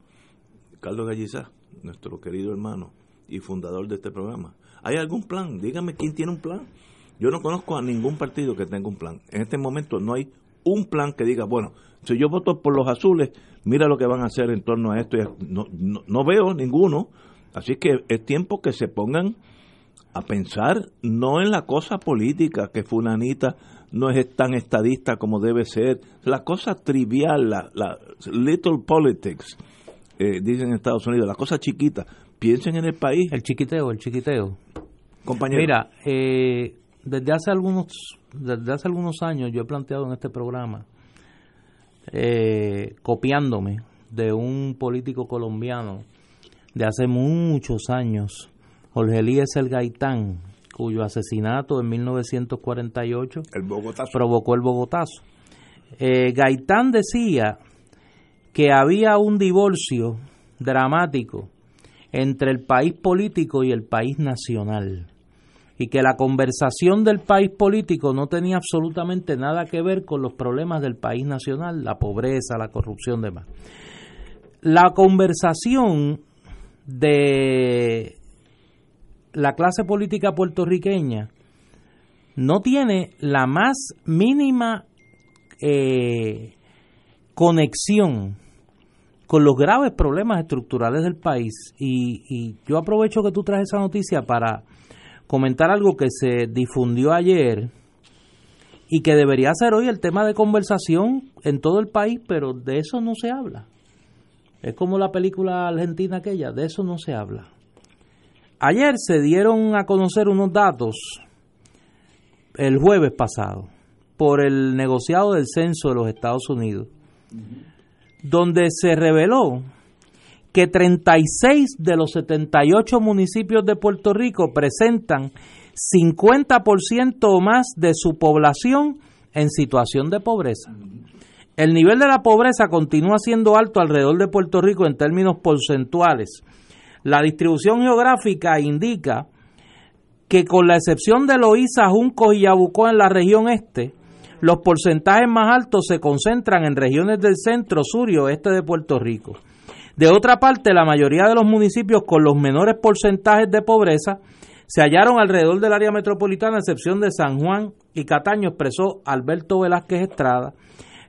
Carlos Gallizá, nuestro querido hermano y fundador de este programa. ¿Hay algún plan? Dígame quién tiene un plan. Yo no conozco a ningún partido que tenga un plan. En este momento no hay un plan que diga, bueno, si yo voto por los azules, mira lo que van a hacer en torno a esto. No, no, no veo ninguno. Así que es tiempo que se pongan a pensar no en la cosa política, que fulanita no es tan estadista como debe ser, la cosa trivial, la, la little politics, eh, dicen en Estados Unidos, la cosa chiquita. Piensen en el país, El chiquiteo, el chiquiteo. compañero. Mira, eh, desde hace algunos desde hace algunos años yo he planteado en este programa, eh, copiándome de un político colombiano de hace muchos años, Jorge Eliezer Gaitán, cuyo asesinato en 1948 el provocó el Bogotazo. Eh, Gaitán decía que había un divorcio dramático entre el país político y el país nacional. Y que la conversación del país político no tenía absolutamente nada que ver con los problemas del país nacional, la pobreza, la corrupción, demás. La conversación de la clase política puertorriqueña no tiene la más mínima eh, conexión con los graves problemas estructurales del país. Y, y, yo aprovecho que tú traes esa noticia para comentar algo que se difundió ayer y que debería ser hoy el tema de conversación en todo el país, pero de eso no se habla. Es como la película argentina aquella, de eso no se habla. Ayer se dieron a conocer unos datos el jueves pasado por el negociado del censo de los Estados Unidos, donde se reveló que 36 de los 78 municipios de Puerto Rico presentan 50% o más de su población en situación de pobreza. El nivel de la pobreza continúa siendo alto alrededor de Puerto Rico en términos porcentuales. La distribución geográfica indica que con la excepción de Loíza, Juncos y Yabucó en la región este, los porcentajes más altos se concentran en regiones del centro, sur y oeste de Puerto Rico. De otra parte, la mayoría de los municipios con los menores porcentajes de pobreza se hallaron alrededor del área metropolitana, a excepción de San Juan y Cataño, expresó Alberto Velázquez Estrada,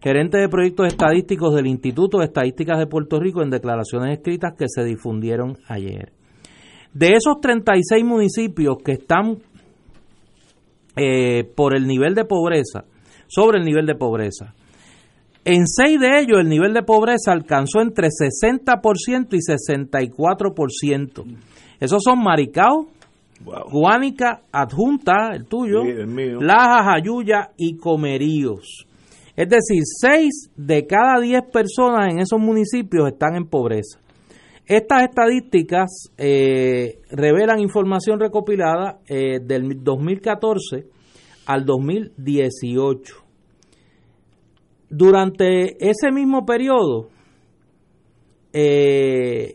gerente de proyectos estadísticos del Instituto de Estadísticas de Puerto Rico, en declaraciones escritas que se difundieron ayer. De esos 36 municipios que están eh, por el nivel de pobreza, sobre el nivel de pobreza, en seis de ellos el nivel de pobreza alcanzó entre 60% y 64%. Esos son Maricao, Guánica, Adjunta, el tuyo, Laja, Jayuya y Comeríos. Es decir, seis de cada diez personas en esos municipios están en pobreza. Estas estadísticas eh, revelan información recopilada eh, del 2014 al 2018 durante ese mismo periodo, eh,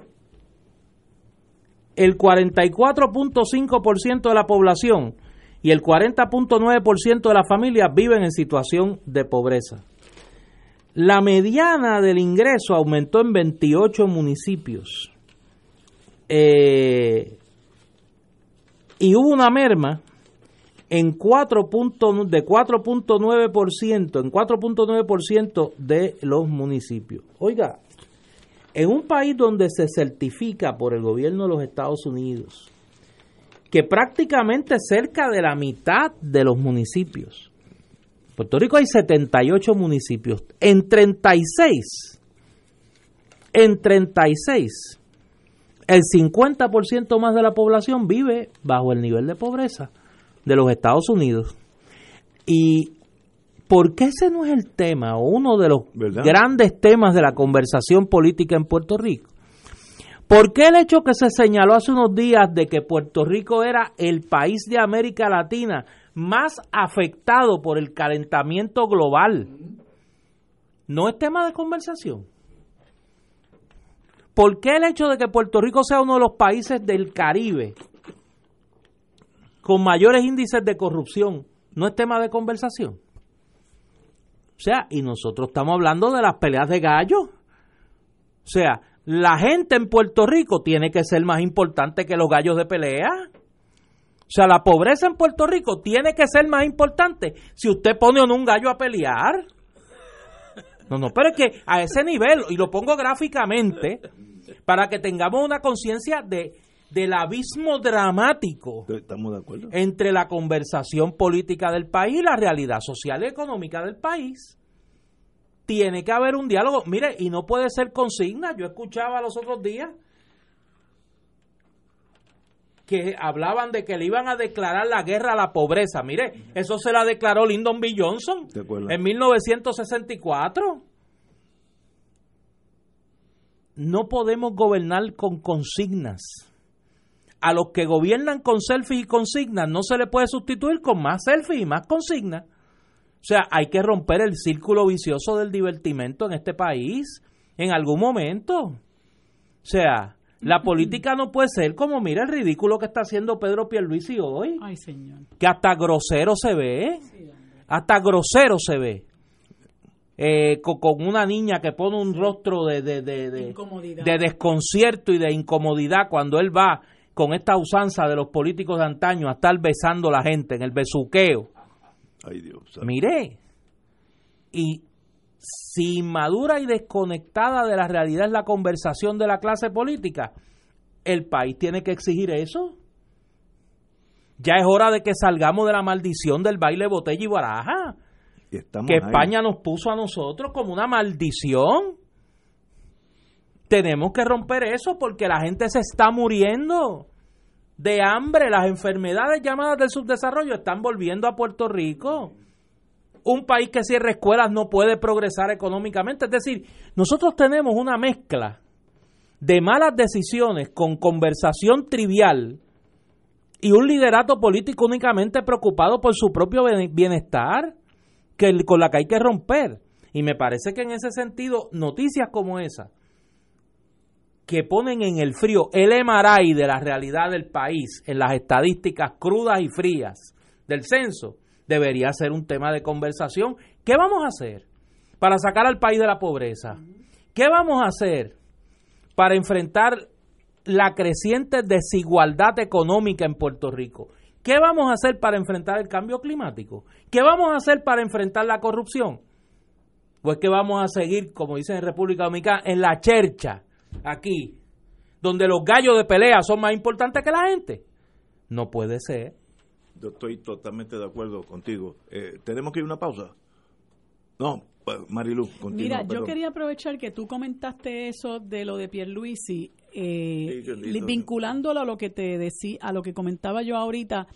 el 44.5% de la población y el 40.9% de las familias viven en situación de pobreza. La mediana del ingreso aumentó en 28 municipios. Eh, y hubo una merma en 4 de 4.9%, en 4.9% de los municipios. Oiga, en un país donde se certifica por el gobierno de los Estados Unidos que prácticamente cerca de la mitad de los municipios, Puerto Rico hay 78 municipios, en 36, en 36, el 50% más de la población vive bajo el nivel de pobreza de los Estados Unidos. ¿Y por qué ese no es el tema o uno de los grandes temas de la conversación política en Puerto Rico? ¿Por qué el hecho que se señaló hace unos días de que Puerto Rico era el país de América Latina más afectado por el calentamiento global no es tema de conversación? ¿Por qué el hecho de que Puerto Rico sea uno de los países del Caribe con mayores índices de corrupción no es tema de conversación. O sea, y nosotros estamos hablando de las peleas de gallo. O sea, la gente en Puerto Rico tiene que ser más importante que los gallos de pelea. O sea, la pobreza en Puerto Rico tiene que ser más importante si usted pone a un gallo a pelear. No, no, pero es que a ese nivel, y lo pongo gráficamente, para que tengamos una conciencia de del abismo dramático entre la conversación política del país y la realidad social y económica del país. Tiene que haber un diálogo. Mire, y no puede ser consigna. Yo escuchaba los otros días que hablaban de que le iban a declarar la guerra a la pobreza. Mire, eso se la declaró Lyndon B. Johnson en 1964. No podemos gobernar con consignas a los que gobiernan con selfies y consignas no se le puede sustituir con más selfies y más consignas. O sea, hay que romper el círculo vicioso del divertimento en este país en algún momento. O sea, La política no puede ser como, mira el ridículo que está haciendo Pedro Pierluisi hoy. Ay, señor. Que hasta grosero se ve. Hasta grosero se ve. Eh, con, con una niña que pone un rostro de, de, de, de desconcierto y de incomodidad cuando él va con esta usanza de los políticos de antaño a estar besando a la gente en el besuqueo. Ay, Dios. Mire, y si inmadura y desconectada de la realidad es la conversación de la clase política, el país tiene que exigir eso. Ya es hora de que salgamos de la maldición del baile botella y baraja, estamos que ahí. España nos puso a nosotros como una maldición. Tenemos que romper eso porque la gente se está muriendo de hambre. Las enfermedades llamadas del subdesarrollo están volviendo a Puerto Rico. Un país que cierra escuelas no puede progresar económicamente. Es decir, nosotros tenemos una mezcla de malas decisiones con conversación trivial y un liderato político únicamente preocupado por su propio bien- bienestar que, con la que hay que romper. Y me parece que en ese sentido, noticias como esa, que ponen en el frío el emaray de la realidad del país, en las estadísticas crudas y frías del censo, debería ser un tema de conversación. ¿Qué vamos a hacer para sacar al país de la pobreza? ¿Qué vamos a hacer para enfrentar la creciente desigualdad económica en Puerto Rico? ¿Qué vamos a hacer para enfrentar el cambio climático? ¿Qué vamos a hacer para enfrentar la corrupción? Pues que vamos a seguir, como dicen en República Dominicana, en la chercha, aquí, donde los gallos de pelea son más importantes que la gente. No puede ser. Yo estoy totalmente de acuerdo contigo. Eh, ¿Tenemos que ir a una pausa? No, pues, Marilu, continúa. Mira, yo quería aprovechar que tú comentaste eso de lo de Pierluisi, eh, Sí, vinculándolo a lo que te decía, a lo que comentaba yo ahorita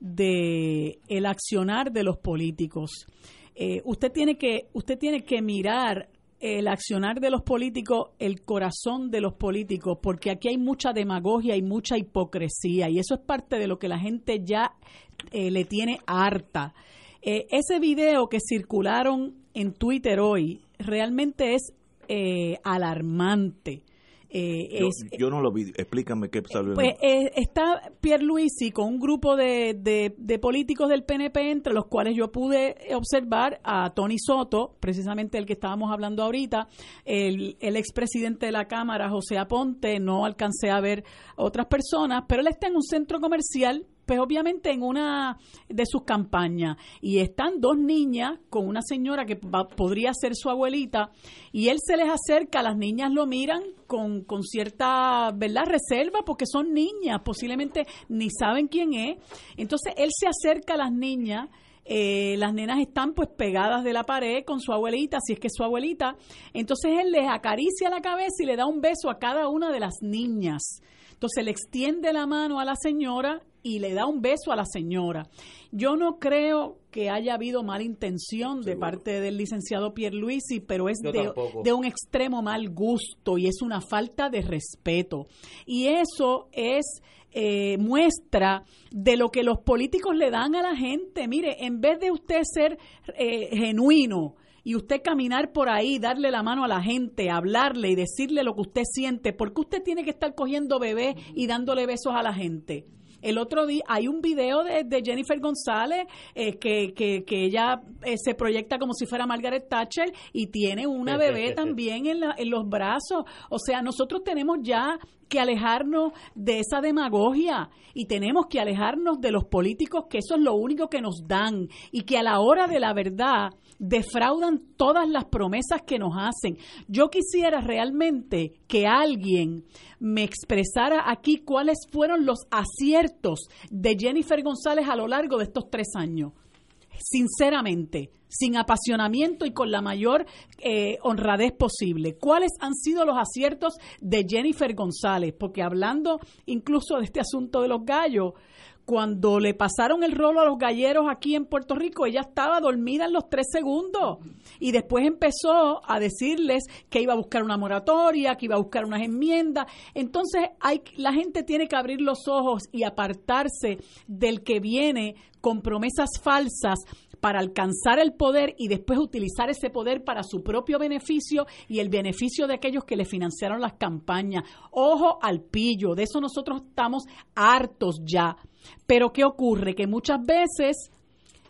de el accionar de los políticos. Eh, usted tiene que usted tiene que mirar el accionar de los políticos, el corazón de los políticos, porque aquí hay mucha demagogia y mucha hipocresía y eso es parte de lo que la gente ya eh, le tiene harta. Eh, ese video que circularon en Twitter hoy realmente es eh, alarmante. Eh, Yo, es- yo no lo vi. Explícame qué salió. pues eh, está Pierluisi con un grupo de, de, de políticos del PNP, entre los cuales yo pude observar a Tony Soto, precisamente el que estábamos hablando ahorita, el, el expresidente de la Cámara, José Aponte, no alcancé a ver otras personas, pero él está en un centro comercial pues obviamente en una de sus campañas y están dos niñas con una señora que va- podría ser su abuelita y él se les acerca, las niñas lo miran con, con cierta, ¿verdad?, reserva porque son niñas, posiblemente ni saben quién es. Entonces él se acerca a las niñas eh, las nenas están pues pegadas de la pared con su abuelita, si es que es su abuelita. Entonces él les acaricia la cabeza y le da un beso a cada una de las niñas. Entonces le extiende la mano a la señora y le da un beso a la señora. Yo no creo que haya habido mala intención de parte del licenciado Pierluisi, pero es de, de un extremo mal gusto y es una falta de respeto. Y eso es eh, muestra de lo que los políticos le dan a la gente. Mire, en vez de usted ser eh, genuino y usted caminar por ahí, darle la mano a la gente, hablarle y decirle lo que usted siente, ¿por qué usted tiene que estar cogiendo bebés y dándole besos a la gente? El otro día hay un video de, de Jennifer González eh, que, que, que ella eh, se proyecta como si fuera Margaret Thatcher y tiene una bebé también en, la- en los brazos. O sea, nosotros tenemos ya que alejarnos de esa demagogia y tenemos que alejarnos de los políticos que eso es lo único que nos dan y que a la hora de la verdad defraudan todas las promesas que nos hacen. Yo quisiera realmente que alguien me expresara aquí cuáles fueron los aciertos de Jennifer González a lo largo de estos tres años sinceramente, sin apasionamiento y con la mayor eh, honradez posible. ¿Cuáles han sido los aciertos de Jennifer González? Porque hablando incluso de este asunto de los gallos, cuando le pasaron el rolo a los galleros aquí en Puerto Rico, ella estaba dormida en los tres segundos y después empezó a decirles que iba a buscar una moratoria, que iba a buscar unas enmiendas. Entonces, hay, la gente tiene que abrir los ojos y apartarse del que viene con promesas falsas para alcanzar el poder y después utilizar ese poder para su propio beneficio y el beneficio de aquellos que le financiaron las campañas. Ojo al pillo, de eso nosotros estamos hartos ya. Pero ¿qué ocurre? Que muchas veces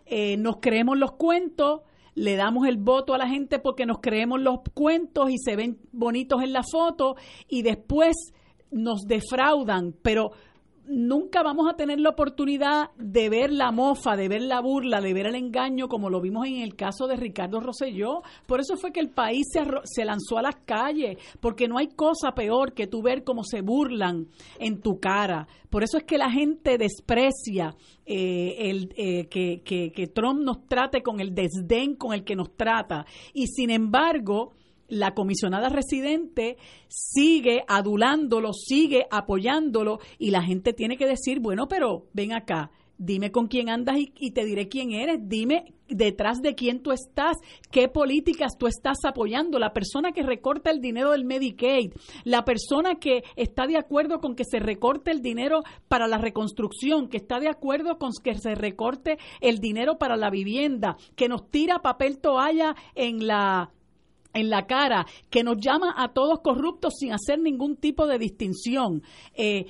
eh, nos creemos los cuentos, le damos el voto a la gente porque nos creemos los cuentos y se ven bonitos en la foto y después nos defraudan, pero nunca vamos a tener la oportunidad de ver la mofa, de ver la burla, de ver el engaño, como lo vimos en el caso de Ricardo Rosselló. Por eso fue que el país se, se lanzó a las calles, porque no hay cosa peor que tú ver cómo se burlan en tu cara. Por eso es que la gente desprecia eh, el, eh, que, que, que Trump nos trate con el desdén con el que nos trata. Y sin embargo, la comisionada residente sigue adulándolo, sigue apoyándolo y la gente tiene que decir, bueno, pero ven acá, dime con quién andas y, te diré quién eres, dime detrás de quién tú estás, qué políticas tú estás apoyando, la persona que recorta el dinero del Medicaid, la persona que está de acuerdo con que se recorte el dinero para la reconstrucción, que está de acuerdo con que se recorte el dinero para la vivienda, que nos tira papel toalla en la en la cara, que nos llama a todos corruptos sin hacer ningún tipo de distinción. Eh,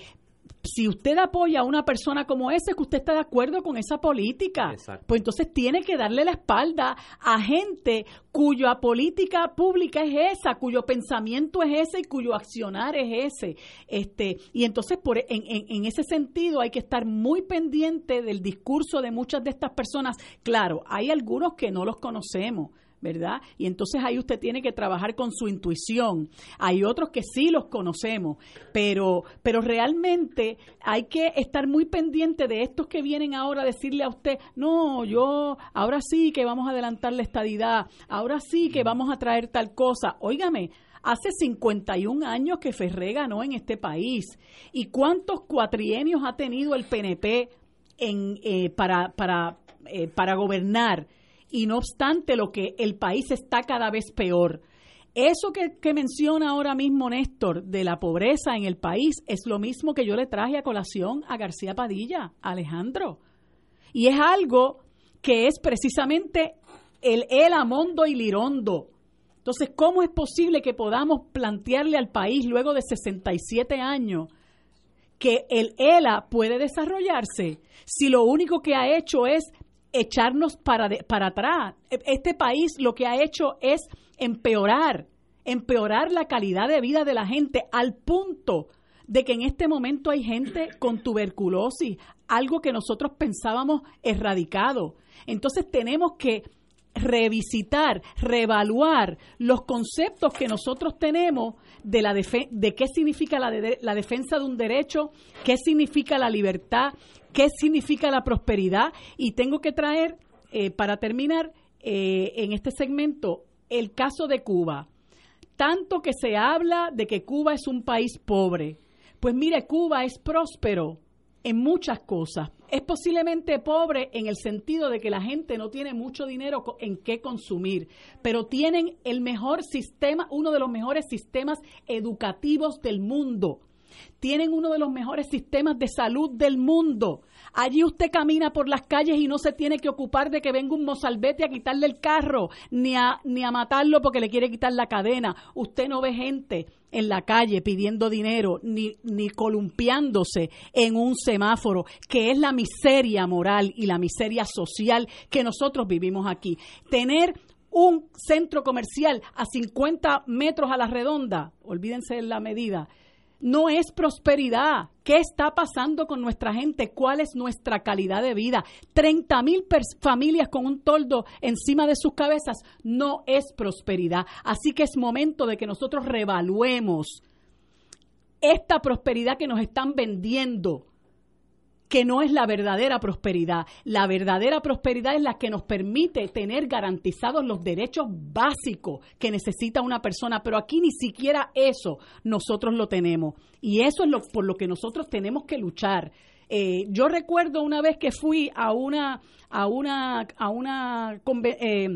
si usted apoya a una persona como esa, es que usted está de acuerdo con esa política. Pues entonces tiene que darle la espalda a gente cuya política pública es esa, cuyo pensamiento es ese y cuyo accionar es ese. Este, y entonces por, en, en ese sentido hay que estar muy pendiente del discurso de muchas de estas personas. Claro, hay algunos que no los conocemos ¿verdad? Y entonces ahí usted tiene que trabajar con su intuición. Hay otros que sí los conocemos, pero, pero realmente hay que estar muy pendiente de estos que vienen ahora a decirle a usted, no, yo ahora sí que vamos a adelantar la estadidad, ahora sí que vamos a traer tal cosa. Óigame, Hace 51 años que Ferré ganó en este país. ¿Y cuántos cuatrienios ha tenido el PNP en, eh, para, para, eh, para gobernar? Y no obstante lo que el país está cada vez peor. Eso que, menciona ahora mismo Néstor de la pobreza en el país es lo mismo que yo le traje a colación a García Padilla, Alejandro. Y es algo que es precisamente el El Amondo y Lirondo. Entonces, ¿cómo es posible que podamos plantearle al país luego de 67 años que el ELA puede desarrollarse si lo único que ha hecho es echarnos para, para atrás. E, este país lo que ha hecho es empeorar, empeorar la calidad de vida de la gente al punto de que en este momento hay gente con tuberculosis, algo que nosotros pensábamos erradicado. Entonces tenemos que revisitar, reevaluar los conceptos que nosotros tenemos de, la de qué significa la, la defensa de un derecho, qué significa la libertad, qué significa la prosperidad. Y tengo que traer, eh, para terminar, eh, en este segmento, el caso de Cuba. Tanto que se habla de que Cuba es un país pobre. Pues mire, Cuba es próspero en muchas cosas. Es posiblemente pobre en el sentido de que la gente no tiene mucho dinero en qué consumir, pero tienen el mejor sistema, uno de los mejores sistemas educativos del mundo tienen uno de los mejores sistemas de salud del mundo. Allí usted camina por las calles y no se tiene que ocupar de que venga un mozalbete a quitarle el carro, ni a, ni a matarlo porque le quiere quitar la cadena. Usted no ve gente en la calle pidiendo dinero, ni, ni columpiándose en un semáforo, que es la miseria moral y la miseria social que nosotros vivimos aquí. Tener un centro comercial a 50 metros a la redonda, olvídense de la medida, no es prosperidad. ¿Qué está pasando con nuestra gente? ¿Cuál es nuestra calidad de vida? 30 mil familias con un toldo encima de sus cabezas no es prosperidad. Así que es momento de que nosotros revaluemos esta prosperidad que nos están vendiendo que no es la verdadera prosperidad. La verdadera prosperidad es la que nos permite tener garantizados los derechos básicos que necesita una persona, pero aquí ni siquiera eso nosotros lo tenemos. Y eso es lo, por lo que nosotros tenemos que luchar. Eh, yo recuerdo una vez que fui a una, a una, a una eh,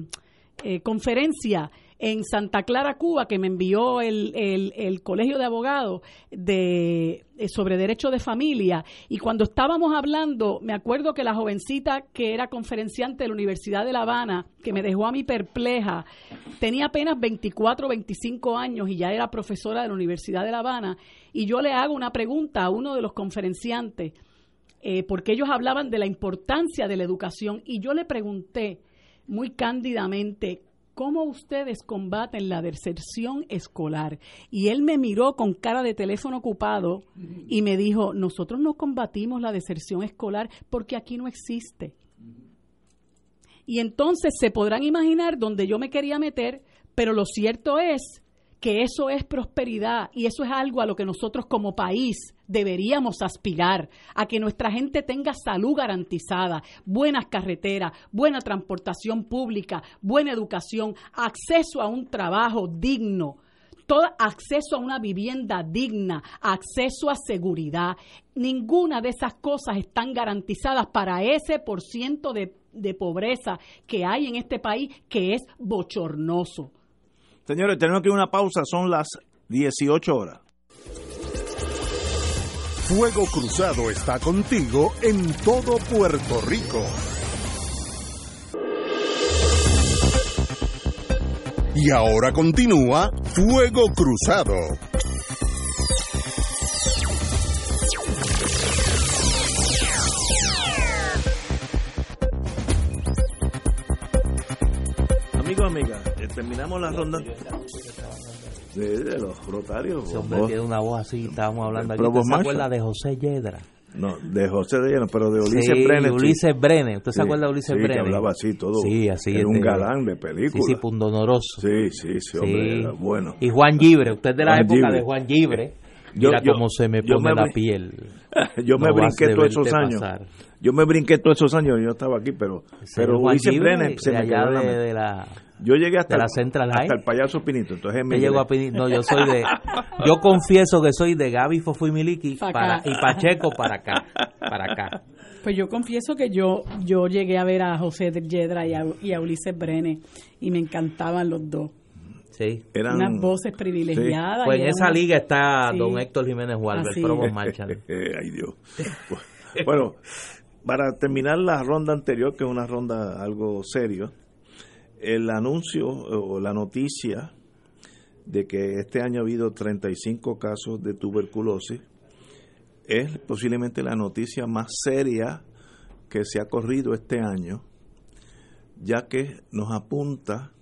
eh, conferencia en Santa Clara, Cuba, que me envió el, el, Colegio de Abogados de, eh, sobre Derecho de Familia. Y cuando estábamos hablando, me acuerdo que la jovencita que era conferenciante de la Universidad de La Habana, que me dejó a mí perpleja, tenía apenas 24 o 25 años y ya era profesora de la Universidad de La Habana. Y yo le hago una pregunta a uno de los conferenciantes, eh, porque ellos hablaban de la importancia de la educación. Y yo le pregunté muy cándidamente, ¿cómo ustedes combaten la deserción escolar? Y él me miró con cara de teléfono ocupado y me dijo, nosotros no combatimos la deserción escolar porque aquí no existe. Y entonces se podrán imaginar dónde yo me quería meter, pero lo cierto es que eso es prosperidad y eso es algo a lo que nosotros como país deberíamos aspirar, a que nuestra gente tenga salud garantizada, buenas carreteras, buena transportación pública, buena educación, acceso a un trabajo digno, todo acceso a una vivienda digna, acceso a seguridad. Ninguna de esas cosas están garantizadas para ese por ciento de, de pobreza que hay en este país que es bochornoso. Señores, tenemos que una pausa, son las 18 horas. Fuego Cruzado está contigo en todo Puerto Rico. Y ahora continúa Fuego Cruzado. Amigo, amiga, terminamos la ronda de, los rotarios. Ese hombre tiene una voz así, estábamos hablando aquí. ¿Usted se acuerda de José Yedra? No, de José de Yedra, pero de Ulises sí, Brenes. Ulises Brenes, ¿usted se acuerda de Ulises sí, Brenes? que hablaba así todo. Sí, así. Era un este, galán de película. Sí, sí, pundonoroso. Sí, sí, sí, hombre, era bueno. Y Juan Gibre, usted de la época de Juan Gibre. Mira cómo se me pone la piel. yo me brinqué todos esos años. Yo me brinqué todos esos años, yo estaba aquí, pero, pero Ulises Brenes se me quedó de la yo llegué hasta, la Central hasta el payaso Pinito. Entonces me llego a Pinito. No, yo soy de. Yo confieso que soy de Gaby Miliki para, y Pacheco para acá. Para acá. Pues yo confieso que yo yo llegué a ver a José Yedra y a, y a Ulises Brenes y me encantaban los dos. Sí. Eran, unas voces privilegiadas. Pues en esa liga está don Héctor Jiménez Walber, el Provo Ay Dios. bueno, para terminar la ronda anterior, que es una ronda algo serio, el anuncio o la noticia de que este año ha habido 35 casos de tuberculosis es posiblemente la noticia más seria que se ha corrido este año, ya que nos apunta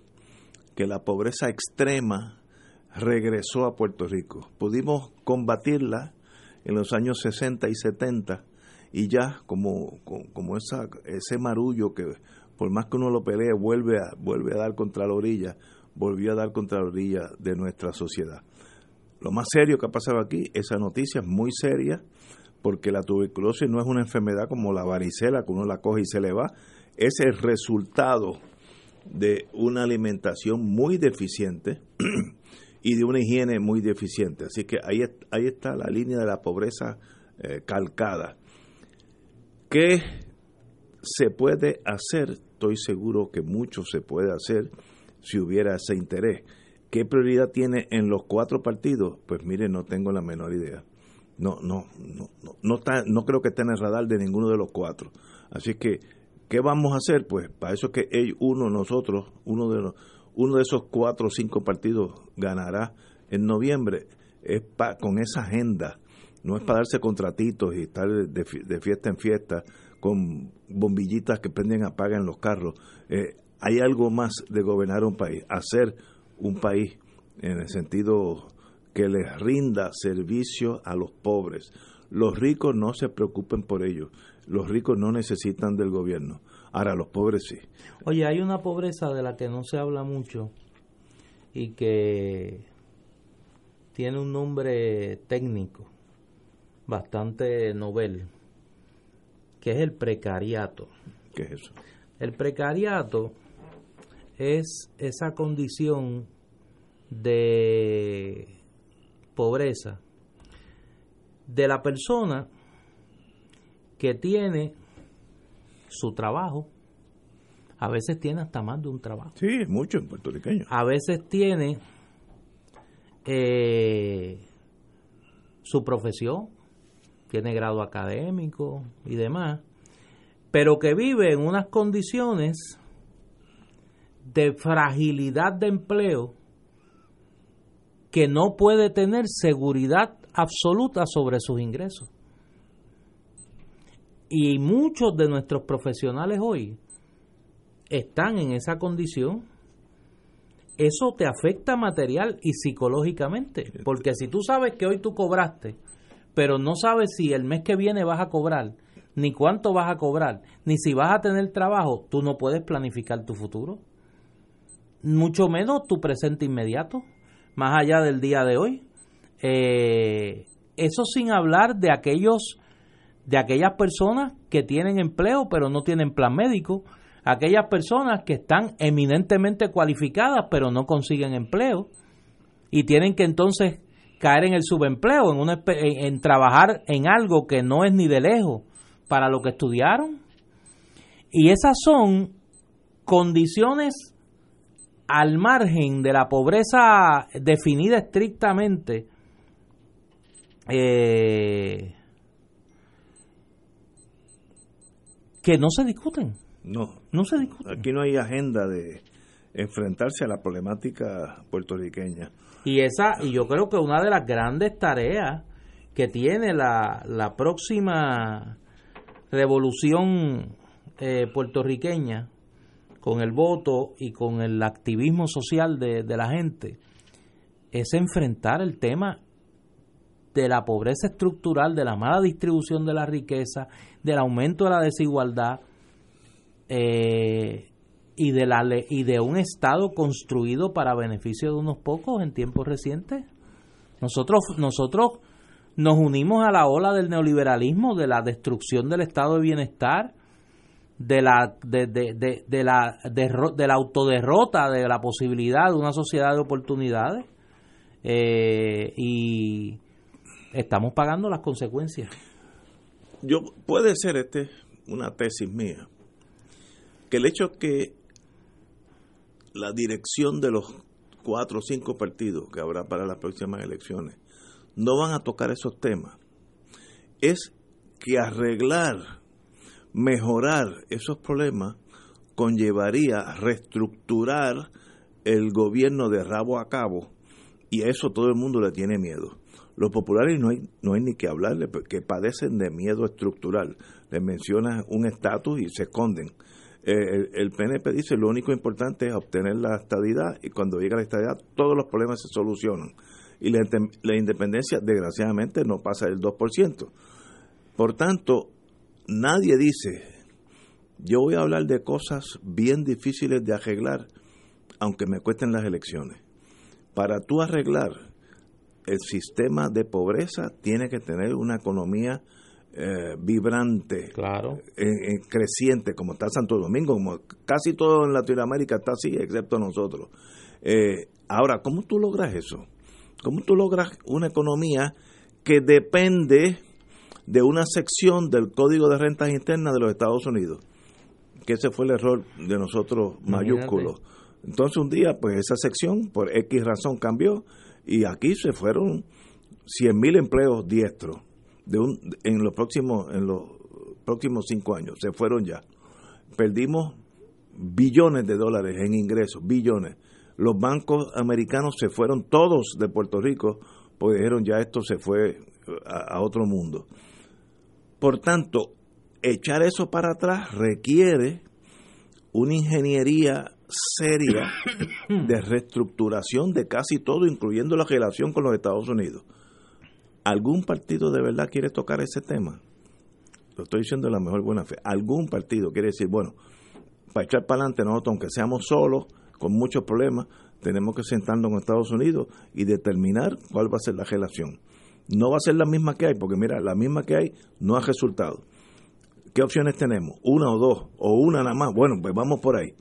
que la pobreza extrema regresó a Puerto Rico. Pudimos combatirla en los años 60 y 70 y ya como, como esa, ese marullo que por más que uno lo pelee, vuelve a, vuelve a dar contra la orilla, volvió a dar contra la orilla de nuestra sociedad. Lo más serio que ha pasado aquí, esa noticia es muy seria, porque la tuberculosis no es una enfermedad como la varicela, que uno la coge y se le va, es el resultado de una alimentación muy deficiente y de una higiene muy deficiente. Así que ahí, ahí está la línea de la pobreza eh, calcada. ¿Qué se puede hacer estoy seguro que mucho se puede hacer si hubiera ese interés. ¿Qué prioridad tiene en los cuatro partidos? Pues mire, no tengo la menor idea. No, no, no, no, no, está, no creo que esté en el radar de ninguno de los cuatro. Así que, ¿qué vamos a hacer? Pues para eso es que uno, nosotros, uno de, los, uno de esos cuatro o cinco partidos ganará en noviembre. Es con esa agenda. No es para darse contratitos y estar de fiesta en fiesta con bombillitas que prenden apagan los carros. Eh, hay algo más de gobernar un país, hacer un país en el sentido que les rinda servicio a los pobres. Los ricos no se preocupen por ello. Los ricos no necesitan del gobierno. Ahora los pobres sí. Oye, hay una pobreza de la que no se habla mucho y que tiene un nombre técnico bastante novel que es el precariato. ¿Qué es eso? El precariato es esa condición de pobreza de la persona que tiene su trabajo, a veces tiene hasta más de un trabajo. Sí, mucho en puertorriqueño. A veces tiene eh, su profesión, tiene grado académico y demás, pero que vive en unas condiciones de fragilidad de empleo que no puede tener seguridad absoluta sobre sus ingresos. Y muchos de nuestros profesionales hoy están en esa condición. Eso te afecta material y psicológicamente, porque si tú sabes que hoy tú cobraste, pero no sabes si el mes que viene vas a cobrar, ni cuánto vas a cobrar, ni si vas a tener trabajo, tú no puedes planificar tu futuro. Mucho menos tu presente inmediato, más allá del día de hoy. Eh, eso sin hablar de aquellos de aquellas personas que tienen empleo pero no tienen plan médico, aquellas personas que están eminentemente cualificadas pero no consiguen empleo y tienen que entonces caer en el subempleo, en, una, en, trabajar en algo que no es ni de lejos para lo que estudiaron. Y esas son condiciones al margen de la pobreza definida estrictamente eh, que no se discuten. No. No se discuten. Aquí no hay agenda de enfrentarse a la problemática puertorriqueña. Y esa y yo creo que una de las grandes tareas que tiene la, la próxima revolución eh, puertorriqueña con el voto y con el activismo social de, de la gente es enfrentar el tema de la pobreza estructural, de la mala distribución de la riqueza, del aumento de la desigualdad eh, y, de la, y de un Estado construido para beneficio de unos pocos en tiempos recientes. Nosotros, nosotros nos unimos a la ola del neoliberalismo, de la destrucción del Estado de bienestar, de la, de, de, de, la, de, la autoderrota, de la posibilidad de una sociedad de oportunidades. Eh, y estamos pagando las consecuencias. Yo puede ser este una tesis mía que el hecho que la dirección de los cuatro o cinco partidos que habrá para las próximas elecciones no van a tocar esos temas es que arreglar, mejorar esos problemas conllevaría reestructurar el gobierno de rabo a cabo y a eso todo el mundo le tiene miedo. Los populares no hay, no hay ni que hablarle, que padecen de miedo estructural. Les mencionan un estatus y se esconden. Eh, el, PNP dice lo único importante es obtener la estadidad y cuando llega la estadidad todos los problemas se solucionan. Y la, la independencia desgraciadamente no pasa del 2%. Por tanto, nadie dice, yo voy a hablar de cosas bien difíciles de arreglar, aunque me cuesten las elecciones. Para tú arreglar el sistema de pobreza tiene que tener una economía eh, vibrante, claro. creciente, como está Santo Domingo, como casi todo en Latinoamérica está así, excepto nosotros. Eh, ahora, ¿cómo tú logras eso? ¿Cómo tú logras una economía que depende de una sección del Código de Rentas Internas de los Estados Unidos? Que ese fue el error de nosotros mayúsculo. Entonces un día, pues esa sección, por X razón, cambió y aquí se fueron 100.000 empleos diestros de un, en los próximos en los próximos cinco años se fueron ya. Perdimos billones de dólares en ingresos billones. Los bancos americanos se fueron todos de Puerto Rico porque dijeron ya esto se fue a, a otro mundo. Por tanto echar eso para atrás requiere una ingeniería seria de reestructuración de casi todo, incluyendo la relación con los Estados Unidos. ¿Algún partido de verdad quiere tocar ese tema? Lo estoy diciendo de la mejor buena fe. ¿Algún partido quiere decir, bueno, para echar para adelante nosotros, aunque seamos solos, con muchos problemas, tenemos que sentarnos con Estados Unidos y determinar cuál va a ser la relación. No va a ser la misma que hay, porque mira, la misma que hay no ha resultado. ¿Qué opciones tenemos? ¿Una o dos? ¿O una nada más? Bueno, pues vamos por ahí.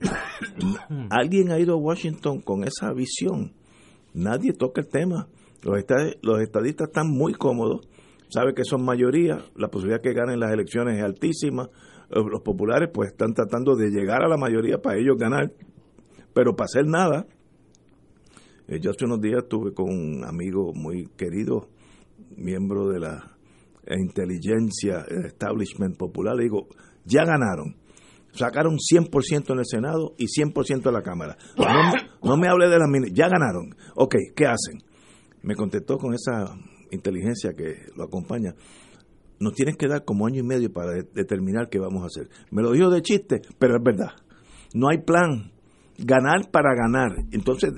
¿Alguien ha ido a Washington con esa visión? Nadie toca el tema. Los, los estadistas están muy cómodos, sabe que son mayoría, la posibilidad que ganen las elecciones es altísima, los populares pues están tratando de llegar a la mayoría para ellos ganar, pero para hacer nada. Eh, yo hace unos días estuve con un amigo muy querido, miembro de la inteligencia, establishment popular, le digo, ya ganaron. Sacaron 100% en el Senado y 100% en la Cámara. No, me hable de las ya ganaron. Ok, ¿qué hacen? Me contestó con esa inteligencia que lo acompaña nos tienen que dar como año y medio para determinar qué vamos a hacer. Me lo dijo de chiste, pero es verdad. No hay plan. Ganar para ganar. Entonces,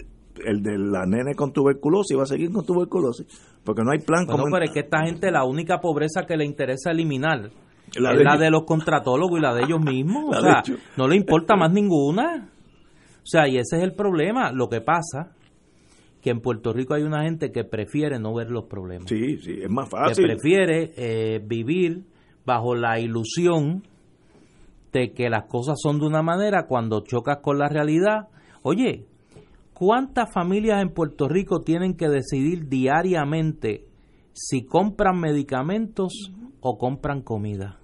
el de la nene con tuberculosis va a seguir con tuberculosis, porque no hay plan. como pero es que esta gente la única pobreza que le interesa eliminar la es de la de los contratólogos y la de ellos mismos. o sea, no le importa más ninguna. O sea, y ese es el problema. Lo que pasa que en Puerto Rico hay una gente que prefiere no ver los problemas. Sí, sí, es más fácil. Que prefiere eh, vivir bajo la ilusión de que las cosas son de una manera cuando chocas con la realidad. Oye, ¿cuántas familias en Puerto Rico tienen que decidir diariamente si compran medicamentos o compran comida?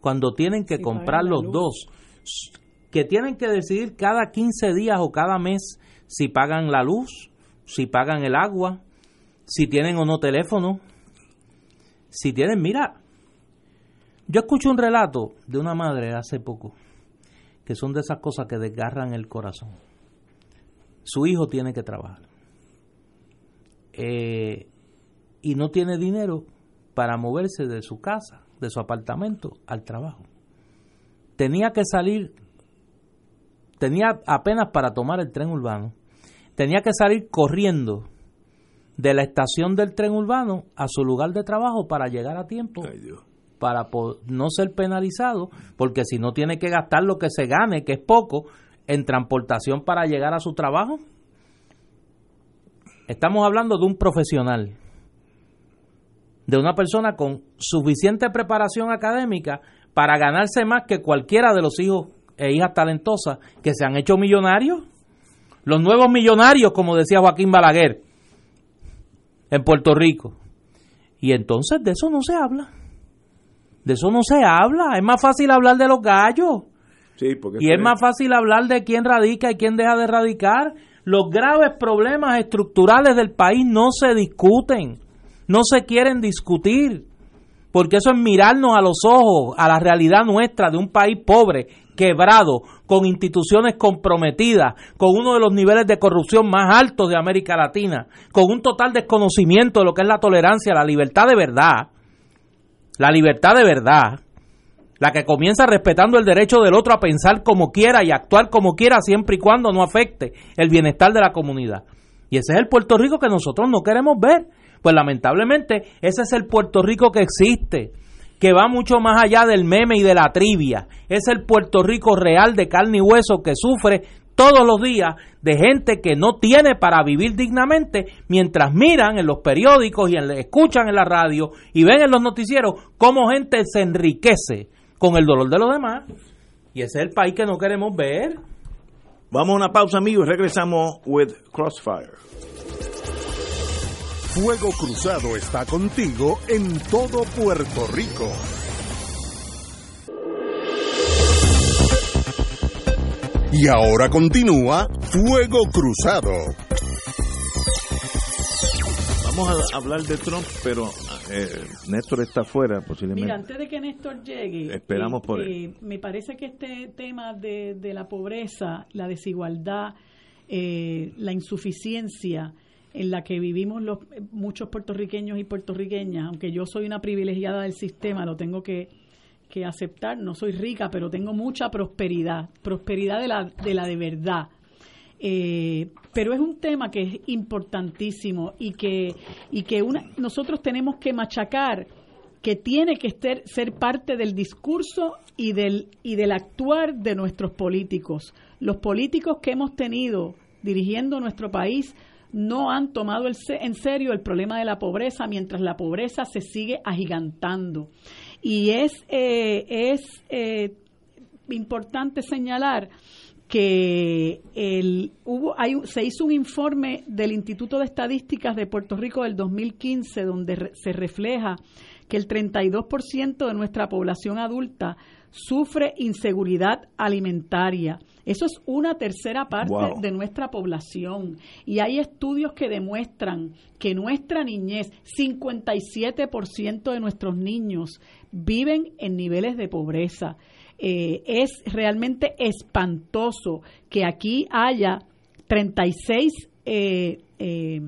Cuando tienen que comprar los dos, que tienen que decidir cada 15 días o cada mes si pagan la luz, si pagan el agua, si tienen o no teléfono, si tienen, mira, yo escuché un relato de una madre hace poco, que son de esas cosas que desgarran el corazón. Su hijo tiene que trabajar. Eh, y no tiene dinero para moverse de su casa, de su apartamento, al trabajo. Tenía que salir, tenía apenas para tomar el tren urbano tenía que salir corriendo de la estación del tren urbano a su lugar de trabajo para llegar a tiempo, para no ser penalizado, porque si no tiene que gastar lo que se gane, que es poco, en transportación para llegar a su trabajo. Estamos hablando de un profesional, de una persona con suficiente preparación académica para ganarse más que cualquiera de los hijos e hijas talentosas que se han hecho millonarios los nuevos millonarios, como decía Joaquín Balaguer, en Puerto Rico. Y entonces de eso no se habla. De eso no se habla. Es más fácil hablar de los gallos. Sí, porque y es más fácil hablar de quién radica y quién deja de radicar. Los graves problemas estructurales del país no se discuten, no se quieren discutir, porque eso es mirarnos a los ojos, a la realidad nuestra de un país pobre, quebrado, con instituciones comprometidas, con uno de los niveles de corrupción más altos de América Latina, con un total desconocimiento de lo que es la tolerancia, la libertad de verdad, la libertad de verdad, la que comienza respetando el derecho del otro a pensar como quiera y actuar como quiera siempre y cuando no afecte el bienestar de la comunidad. Y ese es el Puerto Rico que nosotros no queremos ver. Pues lamentablemente ese es el Puerto Rico que existe que va mucho más allá del meme y de la trivia. Es el Puerto Rico real de carne y hueso que sufre todos los días de gente que no tiene para vivir dignamente mientras miran en los periódicos y escuchan en la radio y ven en los noticieros cómo gente se enriquece con el dolor de los demás. Y ese es el país que no queremos ver. Vamos a una pausa, amigos, y regresamos with Crossfire. Fuego Cruzado está contigo en todo Puerto Rico. Y ahora continúa Fuego Cruzado. Vamos a hablar de Trump, pero eh, Néstor está afuera posiblemente. Mira, antes de que Néstor llegue, esperamos por él. Eh, me parece que este tema de, la pobreza, la desigualdad, eh, la insuficiencia, en la que vivimos los, muchos puertorriqueños y puertorriqueñas, aunque yo soy una privilegiada del sistema, lo tengo que, aceptar, no soy rica, pero tengo mucha prosperidad, prosperidad de la de, la de verdad. Eh, pero es un tema que es importantísimo y que, y que una, nosotros tenemos que machacar que tiene que ser, ser parte del discurso y del, y del actuar de nuestros políticos. Los políticos que hemos tenido dirigiendo nuestro país no han tomado en serio el problema de la pobreza mientras la pobreza se sigue agigantando. Y es, eh, es eh, importante señalar que el, hubo, hay, se hizo un informe del Instituto de Estadísticas de Puerto Rico del 2015 donde se refleja que el 32% de nuestra población adulta sufre inseguridad alimentaria. Eso es una tercera parte de nuestra población. Y hay estudios que demuestran que nuestra niñez, 57% de nuestros niños viven en niveles de pobreza. Eh, es realmente espantoso que aquí haya 36 eh, eh,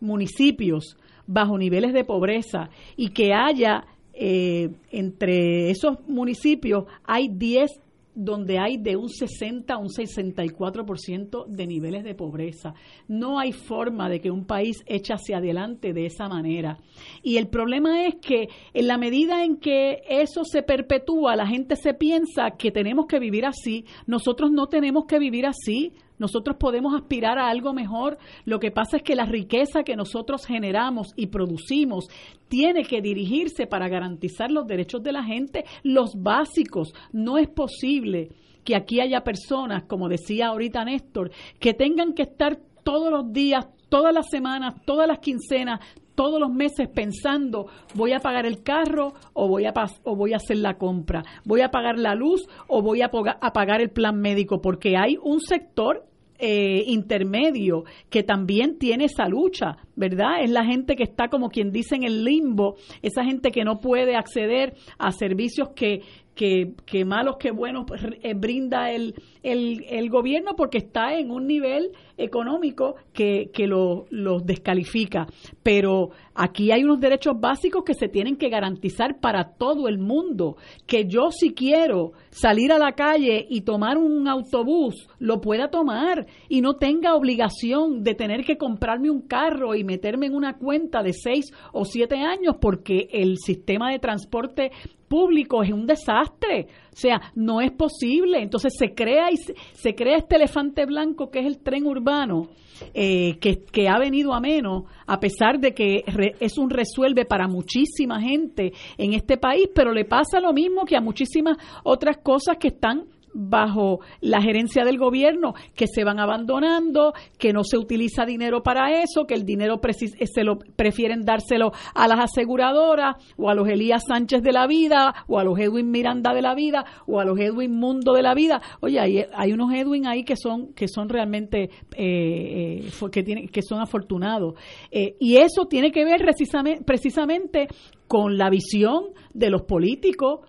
municipios bajo niveles de pobreza y que haya entre esos municipios hay 10 donde hay de un 60 a un 64% de niveles de pobreza. No hay forma de que un país eche hacia adelante de esa manera. Y el problema es que en la medida en que eso se perpetúa, la gente se piensa que tenemos que vivir así. Nosotros no tenemos que vivir así. Nosotros podemos aspirar a algo mejor. Lo que pasa es que la riqueza que nosotros generamos y producimos tiene que dirigirse para garantizar los derechos de la gente, los básicos. No es posible que aquí haya personas, como decía ahorita Néstor, que tengan que estar todos los días, todas las semanas, todas las quincenas, todos los meses pensando voy a pagar el carro o voy a o voy a hacer la compra, voy a pagar la luz o voy a, pagar el plan médico, porque hay un sector eh, intermedio que también tiene esa lucha, ¿verdad? Es la gente que está como quien dice en el limbo, esa gente que no puede acceder a servicios que, que, que malos que buenos pues, eh, brinda el, el, el, gobierno porque está en un nivel económico que, que lo, los descalifica. Pero aquí hay unos derechos básicos que se tienen que garantizar para todo el mundo. Que yo si quiero salir a la calle y tomar un autobús, lo pueda tomar y no tenga obligación de tener que comprarme un carro y meterme en una cuenta de seis o siete años porque el sistema de transporte público es un desastre. O sea, no es posible. Entonces se crea y se, crea este elefante blanco que es el tren urbano, eh, que, que, ha venido a menos, a pesar de que es un resuelve para muchísima gente en este país, pero le pasa lo mismo que a muchísimas otras cosas que están bajo la gerencia del gobierno que se van abandonando, que no se utiliza dinero para eso, que el dinero eh, se lo prefieren dárselo a las aseguradoras o a los Elías Sánchez de la vida o a los Edwin Miranda de la vida o a los Edwin Mundo de la vida. Oye, hay, hay unos Edwin ahí que son que son realmente eh, eh que tienen que son afortunados y eso tiene que ver precisamente, precisamente con la visión de los políticos.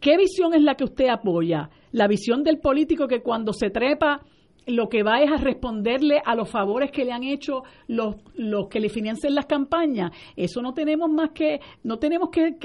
¿Qué visión es la que usted apoya? La visión del político que cuando se trepa lo que va es a responderle a los favores que le han hecho los, los que le financian las campañas. Eso no tenemos más que, no tenemos que,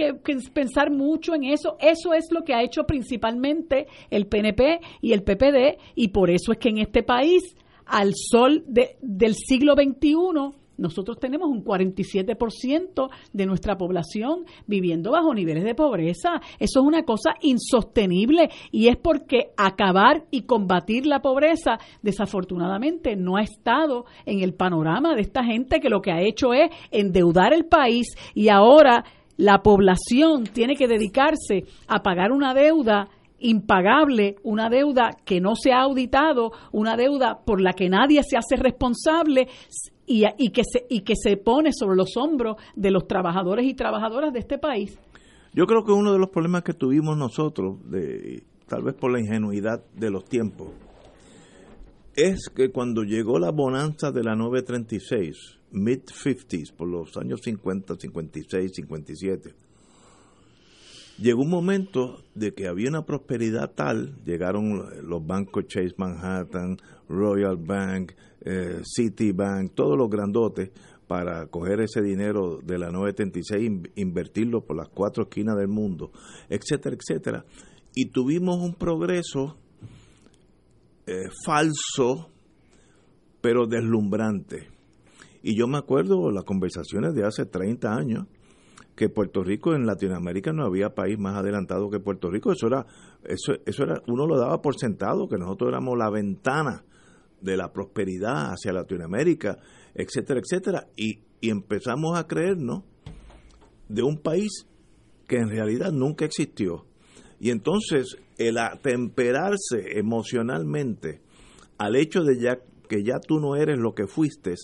pensar mucho en eso. Eso es lo que ha hecho principalmente el PNP y el PPD y por eso es que en este país, al sol de, del siglo XXI, nosotros tenemos un 47% de nuestra población viviendo bajo niveles de pobreza. Eso es una cosa insostenible y es porque acabar y combatir la pobreza desafortunadamente no ha estado en el panorama de esta gente que lo que ha hecho es endeudar el país y ahora la población tiene que dedicarse a pagar una deuda impagable, una deuda que no se ha auditado, una deuda por la que nadie se hace responsable y, que se, y que se pone sobre los hombros de los trabajadores y trabajadoras de este país. Yo creo que uno de los problemas que tuvimos nosotros, de, tal vez por la ingenuidad de los tiempos, es que cuando llegó la bonanza de la 936, mid-50s, por los años 50, 56, 57, llegó un momento de que había una prosperidad tal, llegaron los bancos Chase Manhattan, Royal Bank, eh, Citibank, todos los grandotes, para coger ese dinero de la 936 e invertirlo por las cuatro esquinas del mundo, etcétera, etcétera. Y tuvimos un progreso eh, falso, pero deslumbrante. Y yo me acuerdo las conversaciones de hace 30 años, que Puerto Rico en Latinoamérica no había país más adelantado que Puerto Rico. Eso era, eso, eso era, uno lo daba por sentado, que nosotros éramos la ventana de la prosperidad hacia Latinoamérica, etcétera, etcétera. Y, empezamos a creernos de un país que en realidad nunca existió. Y entonces el atemperarse emocionalmente al hecho de ya que ya tú no eres lo que fuiste,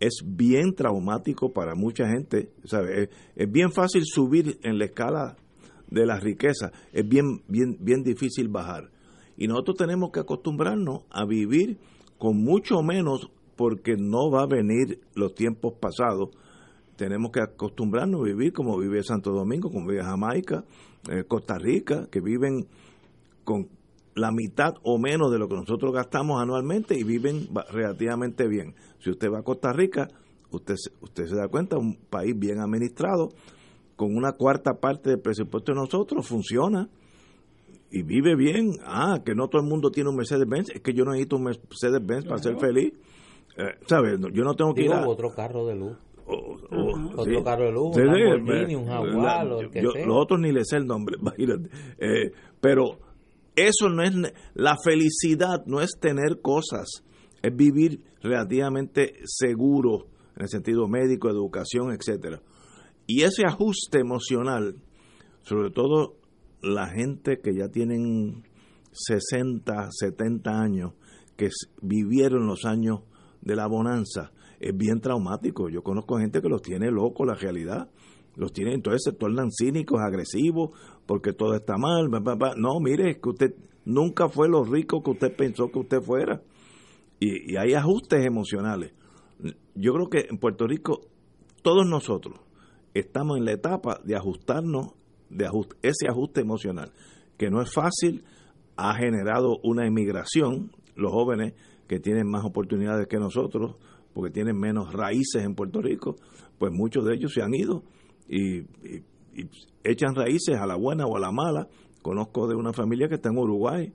es bien traumático para mucha gente. ¿sabe? Es, bien fácil subir en la escala de la riqueza, es bien, bien, bien difícil bajar. Y nosotros tenemos que acostumbrarnos a vivir con mucho menos porque no va a venir los tiempos pasados. Tenemos que acostumbrarnos a vivir como vive Santo Domingo, como vive Jamaica, eh, Costa Rica, que viven con la mitad o menos de lo que nosotros gastamos anualmente y viven relativamente bien. Si usted va a Costa Rica, usted, usted se da cuenta, un país bien administrado, con una cuarta parte del presupuesto de nosotros, funciona y vive bien. Ah, que no todo el mundo tiene un Mercedes-Benz, es que yo no necesito un Mercedes-Benz para ser feliz. Eh, ¿Sabes? Yo no tengo que ir a... otro carro de luz. otro carro de luz, un Lamborghini, un Jaguar, Los otros ni les sé el nombre, eh, pero eso no es la felicidad, no es tener cosas, es vivir relativamente seguro en el sentido médico, educación, etcétera. Y ese ajuste emocional, sobre todo la gente que ya tienen 60, 70 años, que vivieron los años de la bonanza, es bien traumático. Yo conozco gente que los tiene locos la realidad los tiene, entonces se tornan cínicos, agresivos, porque todo está mal. No, mire, es que usted nunca fue lo rico que usted pensó que usted fuera. Y, hay ajustes emocionales. Yo creo que en Puerto Rico, todos nosotros estamos en la etapa de ajustarnos, ese ajuste emocional, que no es fácil, ha generado una emigración, los jóvenes que tienen más oportunidades que nosotros, porque tienen menos raíces en Puerto Rico, pues muchos de ellos se han ido y, echan raíces a la buena o a la mala. Conozco de una familia que está en Uruguay,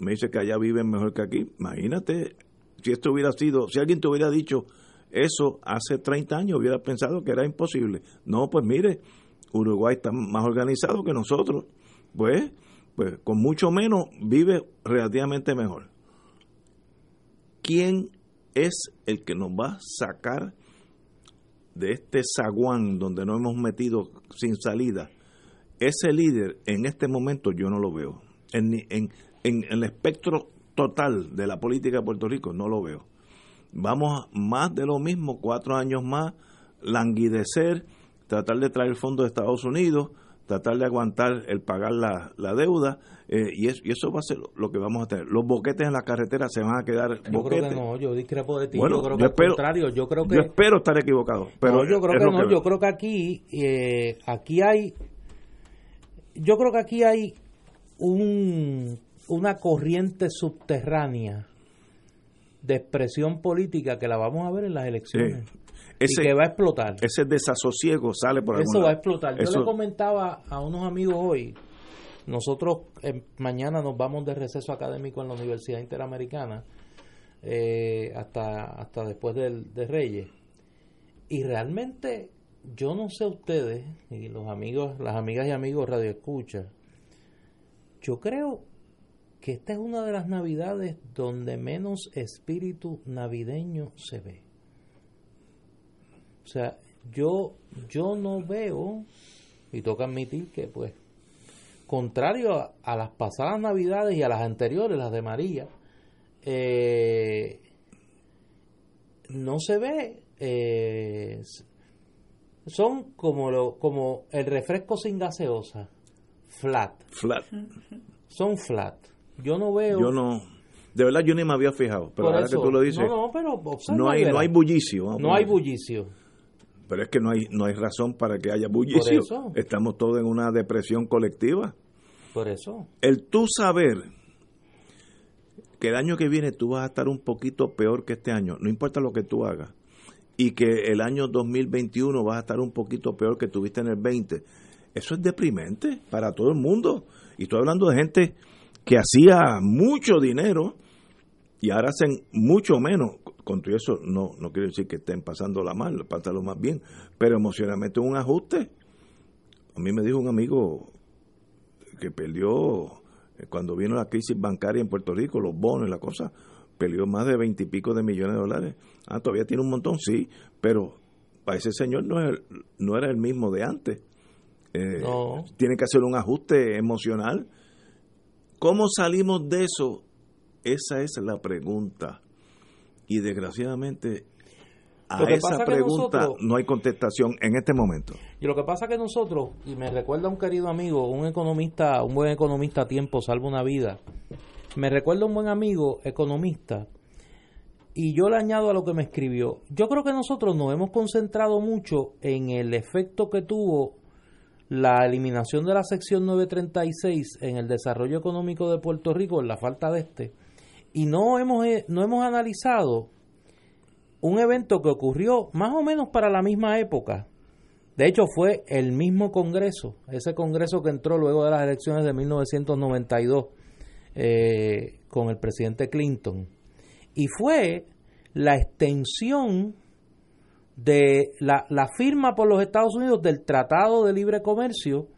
me dice que allá viven mejor que aquí. Imagínate, si esto hubiera sido, si alguien te hubiera dicho eso hace 30 años, hubiera pensado que era imposible. No, pues mire, Uruguay está más organizado que nosotros. Pues, pues con mucho menos vive relativamente mejor. ¿Quién es el que nos va a sacar de este zaguán donde nos hemos metido sin salida, ese líder en este momento yo no lo veo. En, en, en, el espectro total de la política de Puerto Rico no lo veo. Vamos más de lo mismo, cuatro años más, languidecer, tratar de traer fondos de Estados Unidos, tratar de aguantar el pagar la, la deuda eh, y, eso, y eso va a ser lo, que vamos a tener. Los boquetes en la carretera se van a quedar yo boquetes. Creo que no, yo discrepo de ti. yo creo que espero, contrario, yo creo que... Yo espero estar equivocado. Pero yo creo que no, yo creo que aquí, eh, aquí hay... Yo creo que aquí hay un, una corriente subterránea de expresión política que la vamos a ver en las elecciones. Ese, y que va a explotar. Ese desasosiego sale por Eso va a explotar. Yo le comentaba a unos amigos hoy, nosotros eh, mañana nos vamos de receso académico en la Universidad Interamericana eh, hasta, hasta después del, de Reyes. Y realmente yo no sé ustedes y los amigos, las amigas y amigos Radio Escucha, yo creo que esta es una de las navidades donde menos espíritu navideño se ve. O sea, yo, yo no veo, y toca admitir que pues, contrario a, las pasadas navidades y a las anteriores, las de María, eh, no se ve, eh, son como, lo, como el refresco sin gaseosa, flat. Flat. Son flat. Yo no veo... Yo no de verdad yo ni me había fijado, pero ahora que tú lo dices, no, no, pero no hay, no hay bullicio. No hay bullicio. Pero es que no hay, no hay razón para que haya bullicio. Estamos todos en una depresión colectiva. Por eso. El tú saber que el año que viene tú vas a estar un poquito peor que este año, no importa lo que tú hagas, y que el año 2021 vas a estar un poquito peor que tuviste en el 20, eso es deprimente para todo el mundo. Y estoy hablando de gente que hacía mucho dinero y ahora hacen mucho menos con todo eso no, no quiere decir que estén pasándola mal, lo más bien, pero emocionalmente un ajuste. A mí me dijo un amigo que perdió, eh, cuando vino la crisis bancaria en Puerto Rico, los bonos y la cosa, perdió más de veintipico de millones de dólares. Ah, todavía tiene un montón, sí, pero para ese señor no, es no era el mismo de antes. Eh, Tiene que hacer un ajuste emocional. ¿Cómo salimos de eso? Esa es la pregunta. Y desgraciadamente a esa pregunta nosotros- no hay contestación en este momento. Y lo que pasa que nosotros, y me recuerda un querido amigo, un economista, un buen economista a tiempo salva una vida. Me recuerda un buen amigo economista y yo le añado a lo que me escribió. Yo creo que nosotros nos hemos concentrado mucho en el efecto que tuvo la eliminación de la sección 936 en el desarrollo económico de Puerto Rico, en la falta de este, y no hemos, eh, no hemos analizado un evento que ocurrió más o menos para la misma época. De hecho, fue el mismo Congreso, ese Congreso que entró luego de las elecciones de 1992 eh, con el presidente Clinton. Y fue la extensión de la, la firma por los Estados Unidos del Tratado de Libre Comercio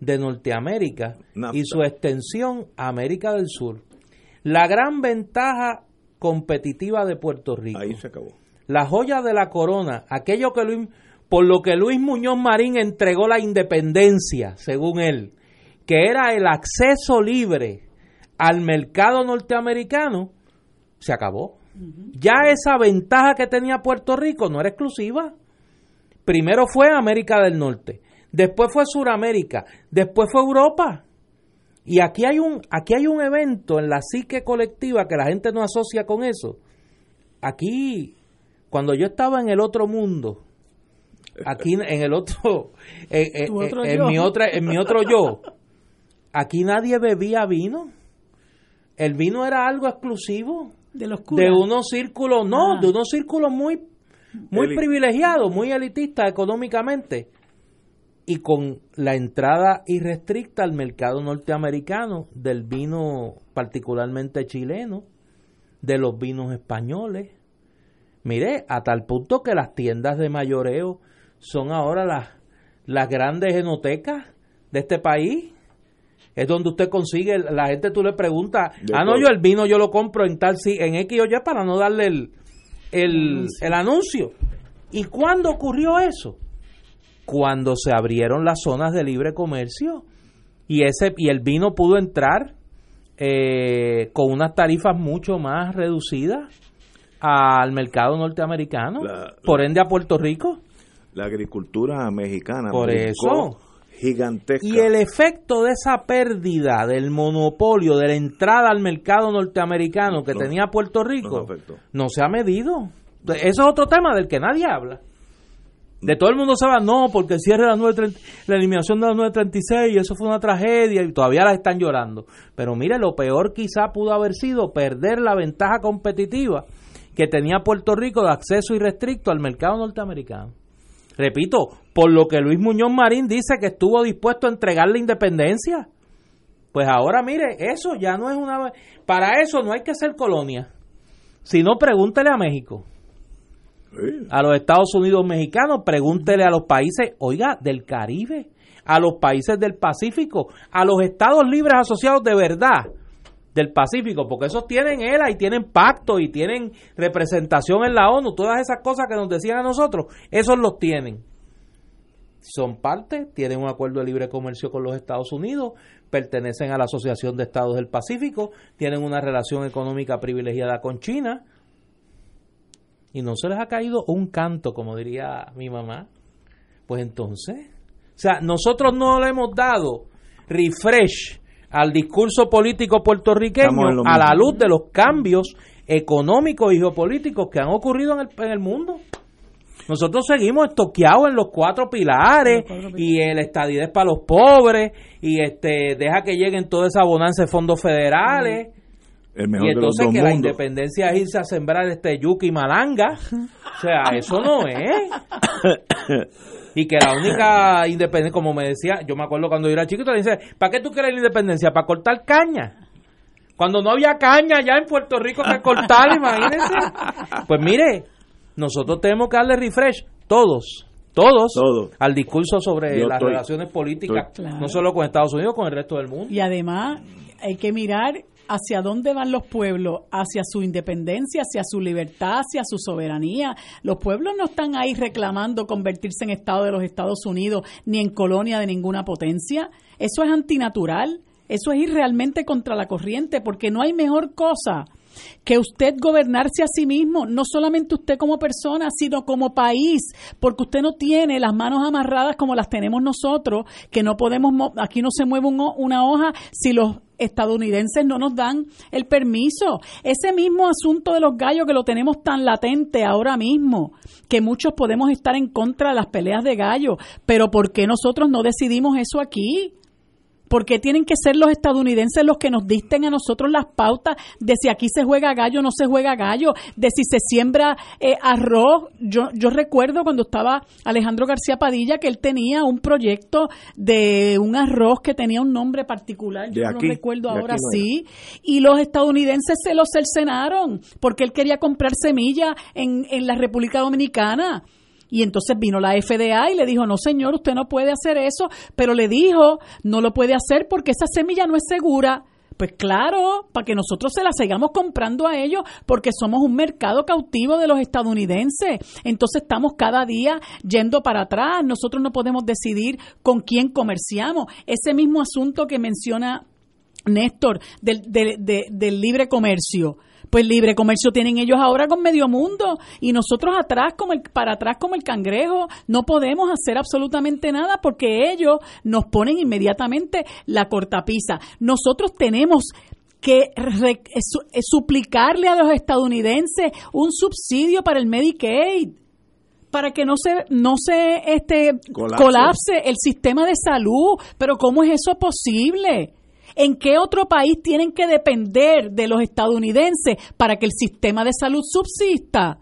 de Norteamérica NAFTA. y su extensión a América del Sur. La gran ventaja competitiva de Puerto Rico Ahí se acabó. la joya de la corona, aquello que Luis, por lo que Luis Muñoz Marín entregó la independencia, según él, que era el acceso libre al mercado norteamericano, se acabó. Ya esa ventaja que tenía Puerto Rico no era exclusiva. Primero fue América del Norte, después fue Suramérica, después fue Europa. Y aquí hay un aquí hay un evento en la psique colectiva que la gente no asocia con eso. Aquí cuando yo estaba en el otro mundo, aquí en el otro, en, mi otra, en mi otro yo, aquí nadie bebía vino. El vino era algo exclusivo de los curas. de unos círculos, no, Ah. de unos círculos muy, muy Eli- privilegiados, muy elitistas económicamente. Y con la entrada irrestricta al mercado norteamericano del vino particularmente chileno, de los vinos españoles. Mire, a tal punto que las tiendas de mayoreo son ahora las, las grandes enotecas de este país. Es donde usted consigue, la gente tú le preguntas, ah, no, yo el vino yo lo compro en tal, si- en X o Y para no darle el, el, el anuncio. ¿Y cuándo ocurrió eso? Cuando se abrieron las zonas de libre comercio y ese y el vino pudo entrar eh, con unas tarifas mucho más reducidas al mercado norteamericano, La- por ende a Puerto Rico. La agricultura mexicana Por eso. gigantesca. Y el efecto de esa pérdida del monopolio de la entrada al mercado norteamericano que No, tenía Puerto Rico no se ha medido. Eso es otro tema del que nadie habla. De todo el mundo va, no, porque el cierre de la, 930 la eliminación de la 936, eso fue una tragedia y todavía la están llorando. Pero mire, lo peor quizá pudo haber sido perder la ventaja competitiva que tenía Puerto Rico de acceso irrestricto al mercado norteamericano. Repito, por lo que Luis Muñoz Marín dice que estuvo dispuesto a entregar la independencia. Pues ahora mire, eso ya no es una... Para eso no hay que ser colonia. Si no, pregúntele a México A los Estados Unidos mexicanos, pregúntele a los países, oiga, del Caribe, a los países del Pacífico, a los Estados libres asociados de verdad del Pacífico, porque esos tienen ELA y tienen pacto y tienen representación en la ONU, todas esas cosas que nos decían a nosotros, esos los tienen. Son parte, tienen un acuerdo de libre comercio con los Estados Unidos, pertenecen a la Asociación de Estados del Pacífico, tienen una relación económica privilegiada con China, y no se les ha caído un canto, como diría mi mamá, pues entonces, o sea, nosotros no le hemos dado refresh al discurso político puertorriqueño a la luz de los cambios económicos y geopolíticos que han ocurrido en el, en el mundo. Nosotros seguimos estoqueados en los cuatro pilares y el estadidad para los pobres y este deja que lleguen toda esa bonanza de fondos federales. El mejor Y de los entonces dos que la independencia es irse a sembrar este yuca y malanga. O sea, eso no es. Y que la única independencia, como me decía, yo me acuerdo cuando yo era chiquito, le dice, ¿para qué tú quieres la independencia? ¿Para cortar caña? Cuando no había caña ya en Puerto Rico que cortar, imagínense. Pues mire, nosotros tenemos que darle refresh, todos, todos, Todos. al discurso sobre Yo las estoy- relaciones políticas, estoy- Claro. no solo con Estados Unidos, con el resto del mundo. Y además hay que mirar hacia dónde van los pueblos, hacia su independencia, hacia su libertad, hacia su soberanía. Los pueblos no están ahí reclamando convertirse en Estado de los Estados Unidos ni en colonia de ninguna potencia. Eso es antinatural. Eso es ir realmente contra la corriente, porque no hay mejor cosa que usted gobernarse a sí mismo, no solamente usted como persona, sino como país, porque usted no tiene las manos amarradas como las tenemos nosotros, que no podemos, aquí no se mueve una hoja si los estadounidenses no nos dan el permiso. Ese mismo asunto de los gallos que lo tenemos tan latente ahora mismo, que muchos podemos estar en contra de las peleas de gallos, pero ¿por qué nosotros no decidimos eso aquí? ¿Por qué tienen que ser los estadounidenses los que nos dicten a nosotros las pautas de si aquí se juega gallo o no se juega gallo? De si se siembra eh, arroz. Yo, yo recuerdo cuando estaba Alejandro García Padilla que él tenía un proyecto de un arroz que tenía un nombre particular. Yo no recuerdo ahora sí. Y los estadounidenses se lo cercenaron porque él quería comprar semilla en, en la República Dominicana. Y entonces vino la FDA y le dijo, no señor, usted no puede hacer eso, pero le dijo, no lo puede hacer porque esa semilla no es segura. Pues claro, para que nosotros se la sigamos comprando a ellos, porque somos un mercado cautivo de los estadounidenses. Entonces estamos cada día yendo para atrás. Nosotros no podemos decidir con quién comerciamos. Ese mismo asunto que menciona Néstor del, del libre comercio pues libre comercio tienen ellos ahora con medio mundo y nosotros atrás como el, para atrás como el cangrejo no podemos hacer absolutamente nada porque ellos nos ponen inmediatamente la cortapisa. Nosotros tenemos que suplicarle a los estadounidenses un subsidio para el Medicaid para que no se no se este colapse el sistema de salud, pero ¿cómo es eso posible? ¿En qué otro país tienen que depender de los estadounidenses para que el sistema de salud subsista?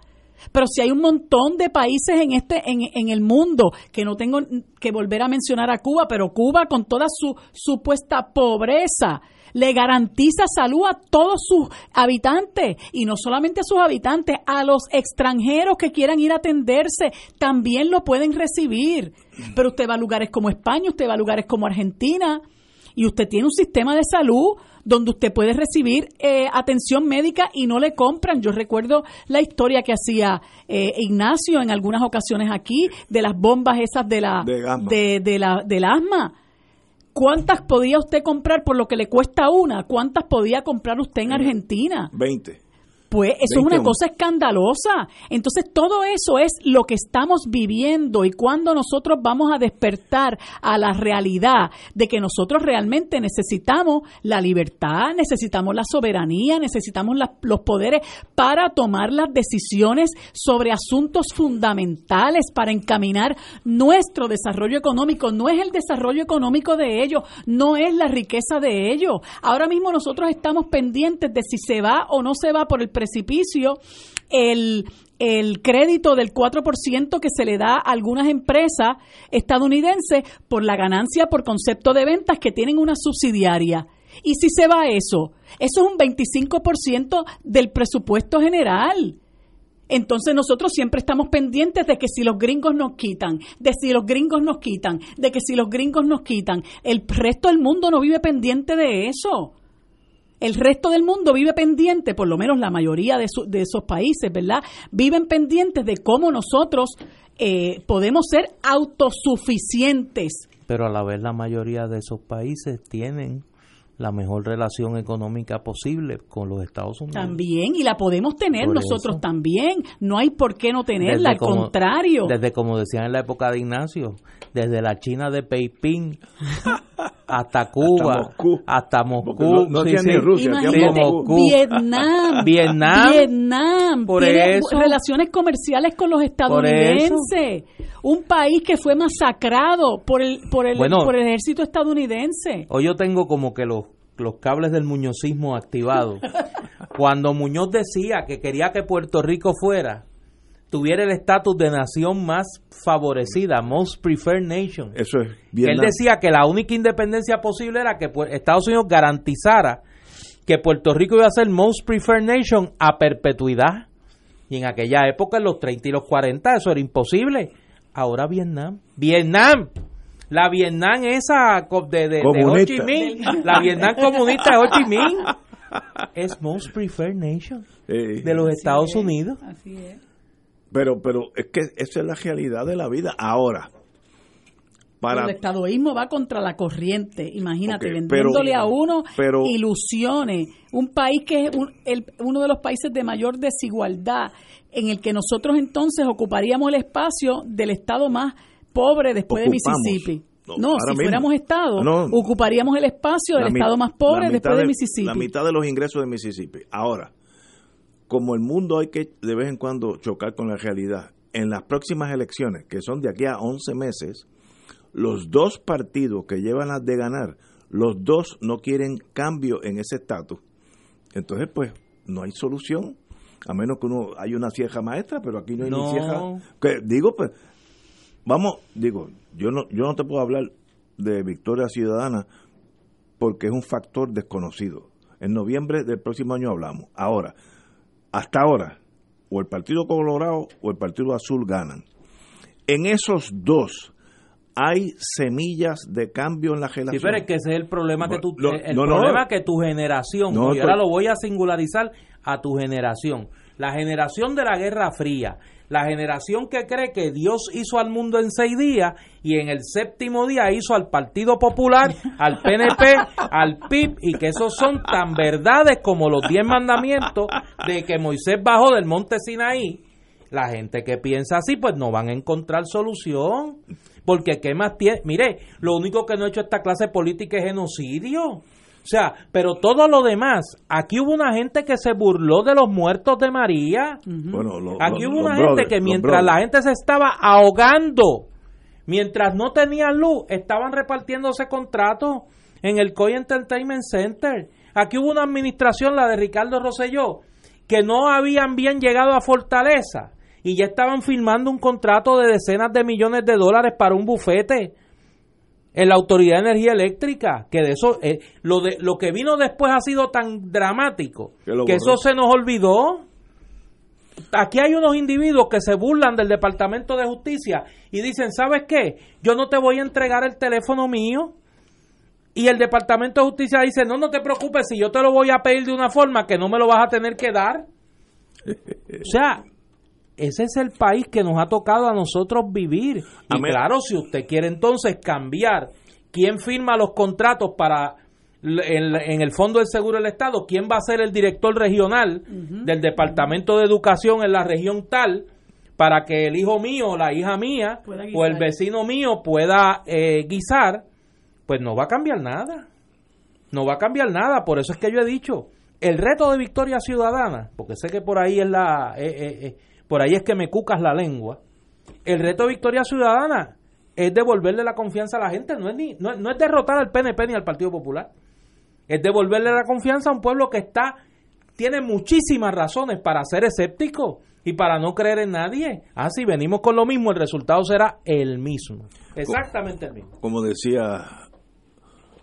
Pero si hay un montón de países en este en, el mundo que no tengo que volver a mencionar a Cuba, pero Cuba con toda su supuesta pobreza le garantiza salud a todos sus habitantes y no solamente a sus habitantes, a los extranjeros que quieran ir a atenderse también lo pueden recibir. Pero usted va a lugares como España, usted va a lugares como Argentina, y usted tiene un sistema de salud donde usted puede recibir eh, atención médica y no le compran. Yo recuerdo la historia que hacía eh, Ignacio en algunas ocasiones aquí de las bombas esas de la, de, la, del asma. ¿Cuántas podía usted comprar por lo que le cuesta una? ¿Cuántas podía comprar usted en Argentina? Veinte. Pues eso es una cosa escandalosa. Entonces todo eso es lo que estamos viviendo y cuando nosotros vamos a despertar a la realidad de que nosotros realmente necesitamos la libertad, necesitamos la soberanía, necesitamos los poderes para tomar las decisiones sobre asuntos fundamentales para encaminar nuestro desarrollo económico. No es el desarrollo económico de ellos, no es la riqueza de ellos. Ahora mismo nosotros estamos pendientes de si se va o no se va por el precipicio el, crédito del 4% que se le da a algunas empresas estadounidenses por la ganancia por concepto de ventas que tienen una subsidiaria. ¿Y si se va eso? Eso es un 25% del presupuesto general. Entonces nosotros siempre estamos pendientes de que si los gringos nos quitan, de si los gringos nos quitan, de que si los gringos nos quitan, el resto del mundo no vive pendiente de eso. El resto del mundo vive pendiente, por lo menos la mayoría de, esos países, ¿verdad? Viven pendientes de cómo nosotros eh, podemos ser autosuficientes. Pero a la vez la mayoría de esos países tienen la mejor relación económica posible con los Estados Unidos. También, y la podemos tener nosotros también. No hay por qué no tenerla, al contrario. Desde como decían en la época de Ignacio, desde la China de Peipín hasta Cuba, hasta Moscú, no, ni Rusia, Vietnam, Vietnam, Vietnam. Por tiene relaciones comerciales con los estadounidenses, un país que fue masacrado por el por el, por el ejército estadounidense. Hoy yo tengo como que los los cables del muñozismo activados. Cuando Muñoz decía que quería que Puerto Rico fuera tuviera el estatus de nación más favorecida, most preferred nation. Eso es Él decía que la única independencia posible era que Estados Unidos garantizara que Puerto Rico iba a ser most preferred nation a perpetuidad. Y en aquella época, en los 30 y los 40, eso era imposible. Ahora Vietnam. Vietnam. La Vietnam esa de, de, Ho Chi Minh. La Vietnam comunista de Ho Chi Minh. Es most preferred nation de los Estados Unidos. Así es. Pero, pero es que esa es la realidad de la vida. Ahora, para el estadoísmo va contra la corriente, imagínate, vendiéndole pero- a uno pero- ilusiones. Un país que es un- el- uno de los países de mayor desigualdad, en el que nosotros entonces ocuparíamos el espacio del estado más pobre después de. Mississippi. No, si mismo. fuéramos estado, No. ocuparíamos el espacio del estado más pobre después de, Mississippi. La mitad de los ingresos de Mississippi. Ahora, como el mundo hay que de vez en cuando chocar con la realidad, en las próximas elecciones, que son de aquí a 11 meses, los dos partidos que llevan las de ganar, los dos no quieren cambio en ese estatus. Entonces, pues, no hay solución. A menos que uno hay una cieja maestra, pero aquí no hay No. ni cieja. Que, digo, pues, vamos, digo, yo no, yo no te puedo hablar de Victoria Ciudadana porque es un factor desconocido. En noviembre del próximo año hablamos. Ahora, hasta ahora, o el Partido Colorado o el Partido Azul ganan. En esos dos hay semillas de cambio en la Sí, relación. pero es que ese es el problema que tú, el no, problema no. que tu generación, No, y ahora lo voy a singularizar a tu generación, la generación de la Guerra Fría, la generación que cree que Dios hizo al mundo en seis días y en el séptimo día hizo al Partido Popular, al PNP, al PIB y que esos son tan verdades como los diez mandamientos de que Moisés bajó del monte Sinaí. La gente que piensa así, pues no van a encontrar solución. Porque qué más tiene. Mire, lo único que no ha hecho esta clase política es genocidio. O sea, pero todo lo demás. Aquí hubo una gente que se burló de los muertos de María. Bueno, lo- Aquí lo- hubo una gente brothers, que mientras la gente se estaba ahogando, mientras no tenían luz, estaban repartiéndose contratos en el Coy Entertainment Center. Aquí hubo una administración, la de Ricardo Rosselló, que no habían bien llegado a Fortaleza y ya estaban firmando un contrato de decenas de millones de dólares para un bufete en la Autoridad de Energía Eléctrica, que de eso eh, lo de lo que vino después ha sido tan dramático Que eso se nos olvidó. Aquí hay unos individuos que se burlan del Departamento de Justicia y dicen, ¿sabes qué? Yo no te voy a entregar el teléfono mío. Y el Departamento de Justicia dice, no, no te preocupes, si yo te lo voy a pedir de una forma que no me lo vas a tener que dar. O sea, ese es el país que nos ha tocado a nosotros vivir. Y Amén. claro, si usted quiere entonces cambiar quién firma los contratos para en, en el Fondo del Seguro del Estado, quién va a ser el director regional del Departamento de Educación en la región tal, para que el hijo mío la hija mía o el vecino mío pueda eh, guisar, pues no va a cambiar nada. No va a cambiar nada. Por eso es que yo he dicho, el reto de Victoria Ciudadana, porque sé que por ahí es la, eh, eh, eh, por ahí es que me cucas la lengua. El reto de Victoria Ciudadana es devolverle la confianza a la gente, no es ni, no, no es derrotar al PNP ni al Partido Popular. Es devolverle la confianza a un pueblo que está tiene muchísimas razones para ser escéptico y para no creer en nadie. Ah, si venimos con lo mismo, el resultado será el mismo. Exactamente el mismo. como decía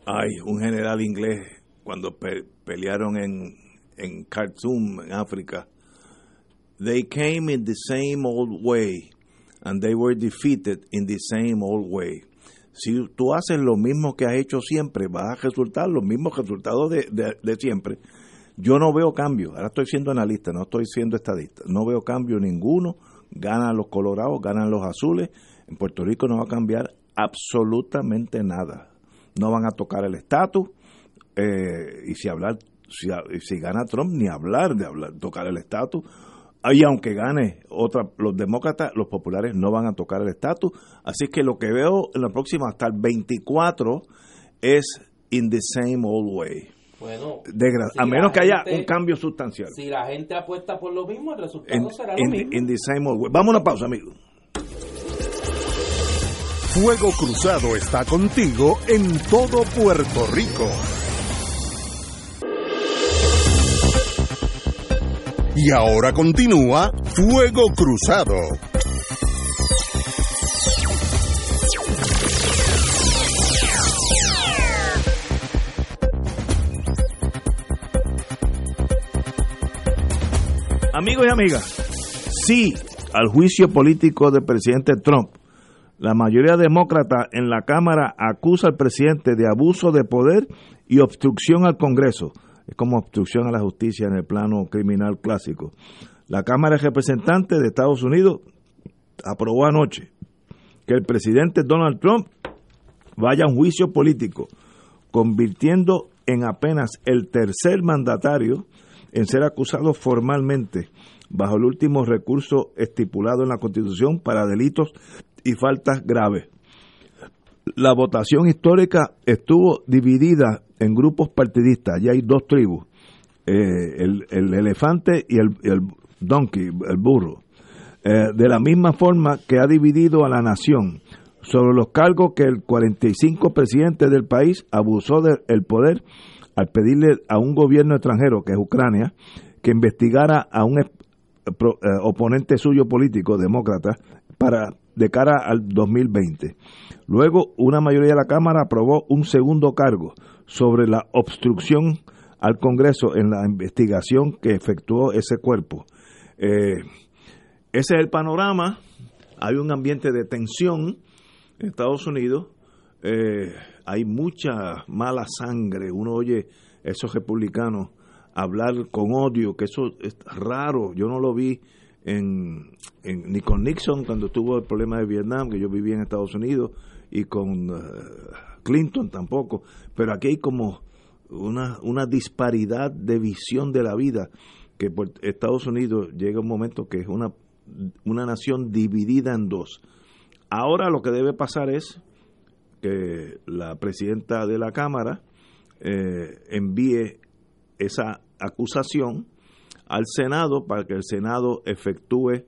ay, un general inglés cuando pe- pelearon en, en Khartoum, en África, they came in the same old way and they were defeated in the same old way. Si tú haces lo mismo que has hecho siempre, vas a resultar los mismos resultados de, de- siempre. Yo no veo cambio. Ahora estoy siendo analista, no estoy siendo estadista. No veo cambio ninguno. Ganan los colorados, ganan los azules. En Puerto Rico no va a cambiar absolutamente nada. No van a tocar el estatus. eh, y si hablar, si, si gana Trump, ni hablar de hablar, tocar el estatus. Y aunque gane otra, los demócratas, los populares no van a tocar el estatus. Así que lo que veo en la próxima, hasta el 24, es in the same old way. Bueno, si a menos que haya un cambio sustancial. Si la gente apuesta por lo mismo, el resultado In, será in lo the- mismo. in the same old way. Vamos a una pausa, amigos. Fuego Cruzado está contigo en todo Puerto Rico. Y ahora continúa Fuego Cruzado. Amigos y amigas, sí al juicio político del presidente Trump. La mayoría demócrata en la Cámara acusa al presidente de abuso de poder y obstrucción al Congreso. Es como obstrucción a la justicia en el plano criminal clásico. La Cámara de Representantes de Estados Unidos aprobó anoche que el presidente Donald Trump vaya a un juicio político, convirtiendo en apenas el tercer mandatario en ser acusado formalmente bajo el último recurso estipulado en la Constitución para delitos y faltas graves. La votación histórica estuvo dividida en grupos partidistas, ya hay dos tribus, eh, el, elefante y el, donkey, el burro. Eh, de la misma forma que ha dividido a la nación sobre los cargos que el 45 presidente del país abusó del poder al pedirle a un gobierno extranjero, que es Ucrania, que investigara a un eh, oponente suyo político, demócrata, para de cara al 2020. Luego, una mayoría de la Cámara aprobó un segundo cargo sobre la obstrucción al Congreso en la investigación que efectuó ese cuerpo. Eh, ese es el panorama. Hay un ambiente de tensión en Estados Unidos. Eh, hay mucha mala sangre. Uno oye esos republicanos hablar con odio, que eso es raro. Yo no lo vi en, ni con Nixon cuando tuvo el problema de Vietnam, que yo viví en Estados Unidos, y con eh, Clinton tampoco. Pero aquí hay como una, una disparidad de visión de la vida, que por Estados Unidos llega un momento que es una, una nación dividida en dos. Ahora lo que debe pasar es que la presidenta de la Cámara eh, envíe esa acusación al Senado para que el Senado efectúe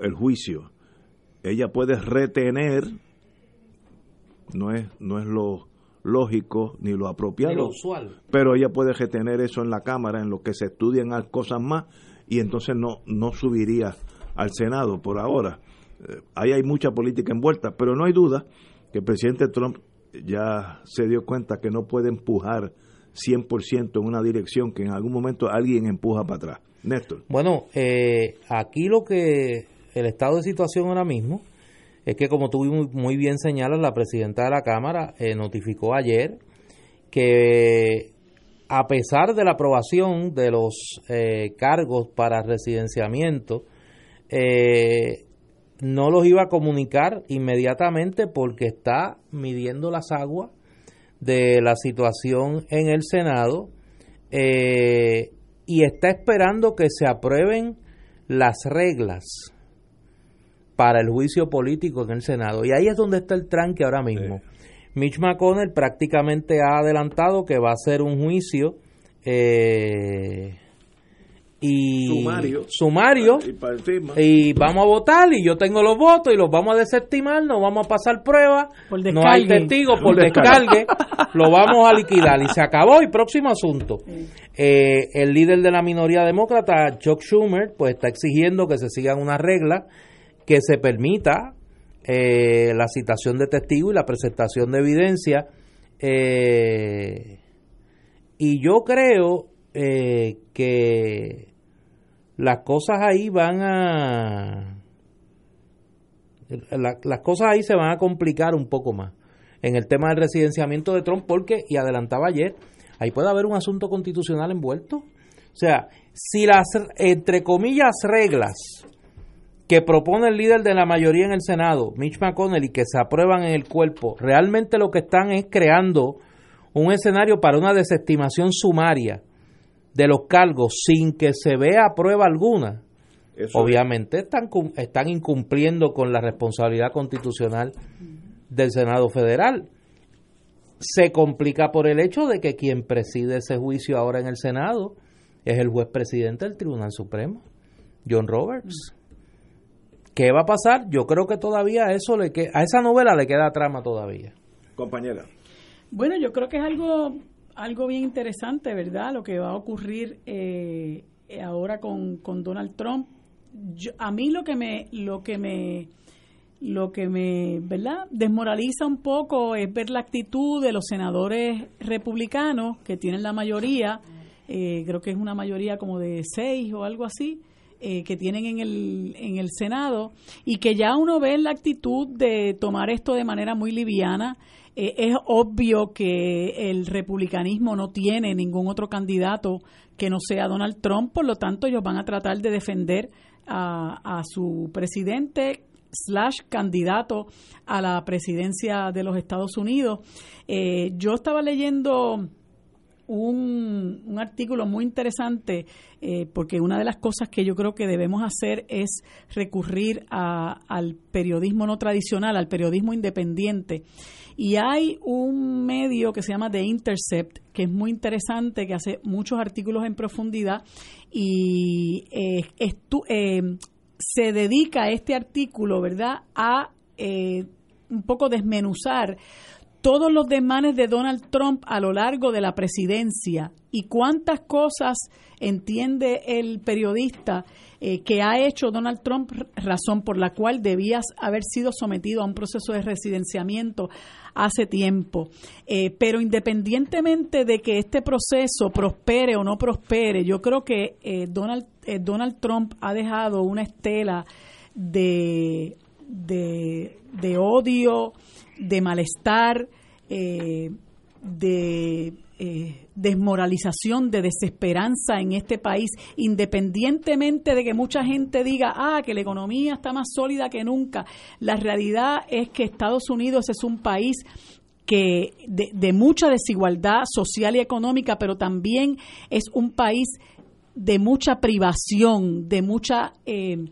el juicio. Ella puede retener, no es, no es lo lógico ni lo apropiado, lo usual. pero ella puede retener eso en la Cámara en lo que se estudian cosas más y entonces no, no subiría al Senado por ahora. Eh, ahí hay mucha política envuelta, pero no hay duda que el presidente Trump ya se dio cuenta que no puede empujar 100% en una dirección que en algún momento alguien empuja para atrás. Néstor. Bueno, eh, aquí lo que el estado de situación ahora mismo es que como tú muy, bien señalas, la presidenta de la Cámara eh, notificó ayer que a pesar de la aprobación de los eh, cargos para residenciamiento, no los iba a comunicar inmediatamente porque está midiendo las aguas de la situación en el Senado y está esperando que se aprueben las reglas para el juicio político en el Senado. Y ahí es donde está el tranque ahora mismo. Mitch McConnell prácticamente ha adelantado que va a ser un juicio eh, y sumario, sumario y, vamos a votar y yo tengo los votos y los vamos a desestimar, nos vamos a pasar pruebas, no hay testigos por descargue, lo vamos a liquidar y se acabó y próximo asunto. Eh, el líder de la minoría demócrata, Chuck Schumer, pues está exigiendo que se sigan unas reglas que se permita eh, la citación de testigos y la presentación de evidencia. Eh, y yo creo que las cosas ahí van a... las cosas ahí se van a complicar un poco más en el tema del residenciamiento de Trump porque, y adelantaba ayer, ahí puede haber un asunto constitucional envuelto. O sea, si las, entre comillas, reglas que propone el líder de la mayoría en el Senado, Mitch McConnell, y que se aprueban en el cuerpo, realmente lo que están es creando un escenario para una desestimación sumaria de los cargos sin que se vea prueba alguna, obviamente están, están incumpliendo con la responsabilidad constitucional del Senado Federal. Se complica por el hecho de que quien preside ese juicio ahora en el Senado es el juez presidente del Tribunal Supremo, John Roberts. ¿Qué va a pasar? Yo creo que todavía eso le que a esa novela le queda trama todavía. Compañera. Bueno, yo creo que es algo algo bien interesante, ¿verdad? Lo que va a ocurrir eh, ahora con, con, Donald Trump. a mí lo que me, lo que me, lo que me, ¿verdad? Desmoraliza un poco es ver la actitud de los senadores republicanos que tienen la mayoría, eh, creo que es una mayoría como de seis o algo así, eh, que tienen en el, en el Senado y que ya uno ve la actitud de tomar esto de manera muy liviana. Eh, es obvio que el republicanismo no tiene ningún otro candidato que no sea Donald Trump, por lo tanto ellos van a tratar de defender a, su presidente slash candidato a la presidencia de los Estados Unidos. Eh, yo estaba leyendo un, un artículo muy interesante eh, porque una de las cosas que yo creo que debemos hacer es recurrir a, al periodismo no tradicional, al periodismo independiente. Y hay un medio que se llama The Intercept, que es muy interesante, que hace muchos artículos en profundidad y eh, eh, se dedica este artículo, ¿verdad?, a un poco desmenuzar todos los desmanes de Donald Trump a lo largo de la presidencia y cuántas cosas entiende el periodista eh, que ha hecho Donald Trump, razón por la cual debías haber sido sometido a un proceso de residenciamiento hace tiempo. Eh, pero independientemente de que este proceso prospere o no prospere, yo creo que eh, Donald, Donald Trump ha dejado una estela de, de odio, de malestar, eh, de eh, desmoralización, de desesperanza en este país, independientemente de que mucha gente diga, ah, que la economía está más sólida que nunca. La realidad es que Estados Unidos es un país que de, mucha desigualdad social y económica, pero también es un país de mucha privación, de mucha eh,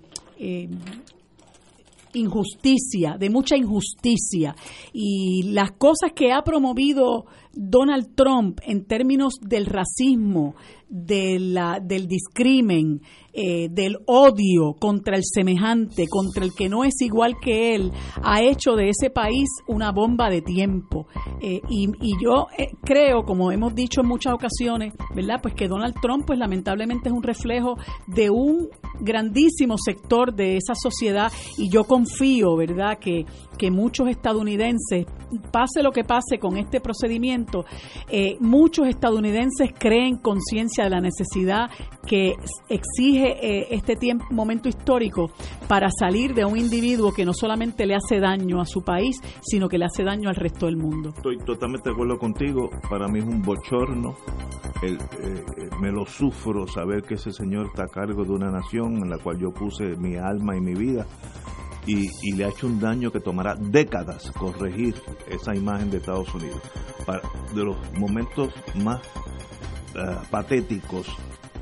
injusticia, de mucha injusticia. Y las cosas que ha promovido Donald Trump en términos del racismo, de la, del discrimen, eh, del odio contra el semejante, contra el que no es igual que él, ha hecho de ese país una bomba de tiempo. Eh, y, yo eh, creo, como hemos dicho en muchas ocasiones, ¿verdad? Pues que Donald Trump, pues lamentablemente es un reflejo de un grandísimo sector de esa sociedad y yo confío, ¿verdad? Que, que muchos estadounidenses, pase lo que pase con este procedimiento, muchos estadounidenses creen conciencia de la necesidad que exige eh, este momento histórico para salir de un individuo que no solamente le hace daño a su país, sino que le hace daño al resto del mundo. Estoy totalmente de acuerdo contigo. Para mí es un bochorno. Eh, eh, me lo sufro saber que ese señor está a cargo de una nación en la cual yo puse mi alma y mi vida. Y, le ha hecho un daño que tomará décadas corregir esa imagen de Estados Unidos. de los momentos más patéticos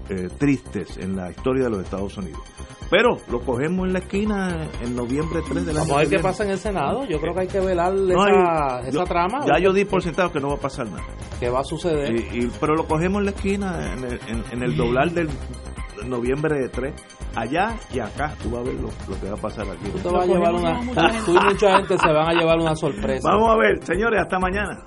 eh, tristes en la historia de los Estados Unidos. Pero lo cogemos en la esquina en noviembre 3 de la Vamos a ver qué pasa en el Senado. Yo creo que hay que velar esa, trama. Ya yo di por sentado que no va a pasar nada. ¿Qué va a suceder? Y, pero lo cogemos en la esquina, en el, en, el doblar del noviembre 3. Allá y acá tú vas a ver lo, que va a pasar aquí. Tú, te vas a llevar una, tú y mucha gente se van a llevar una sorpresa. Vamos a ver, señores, hasta mañana.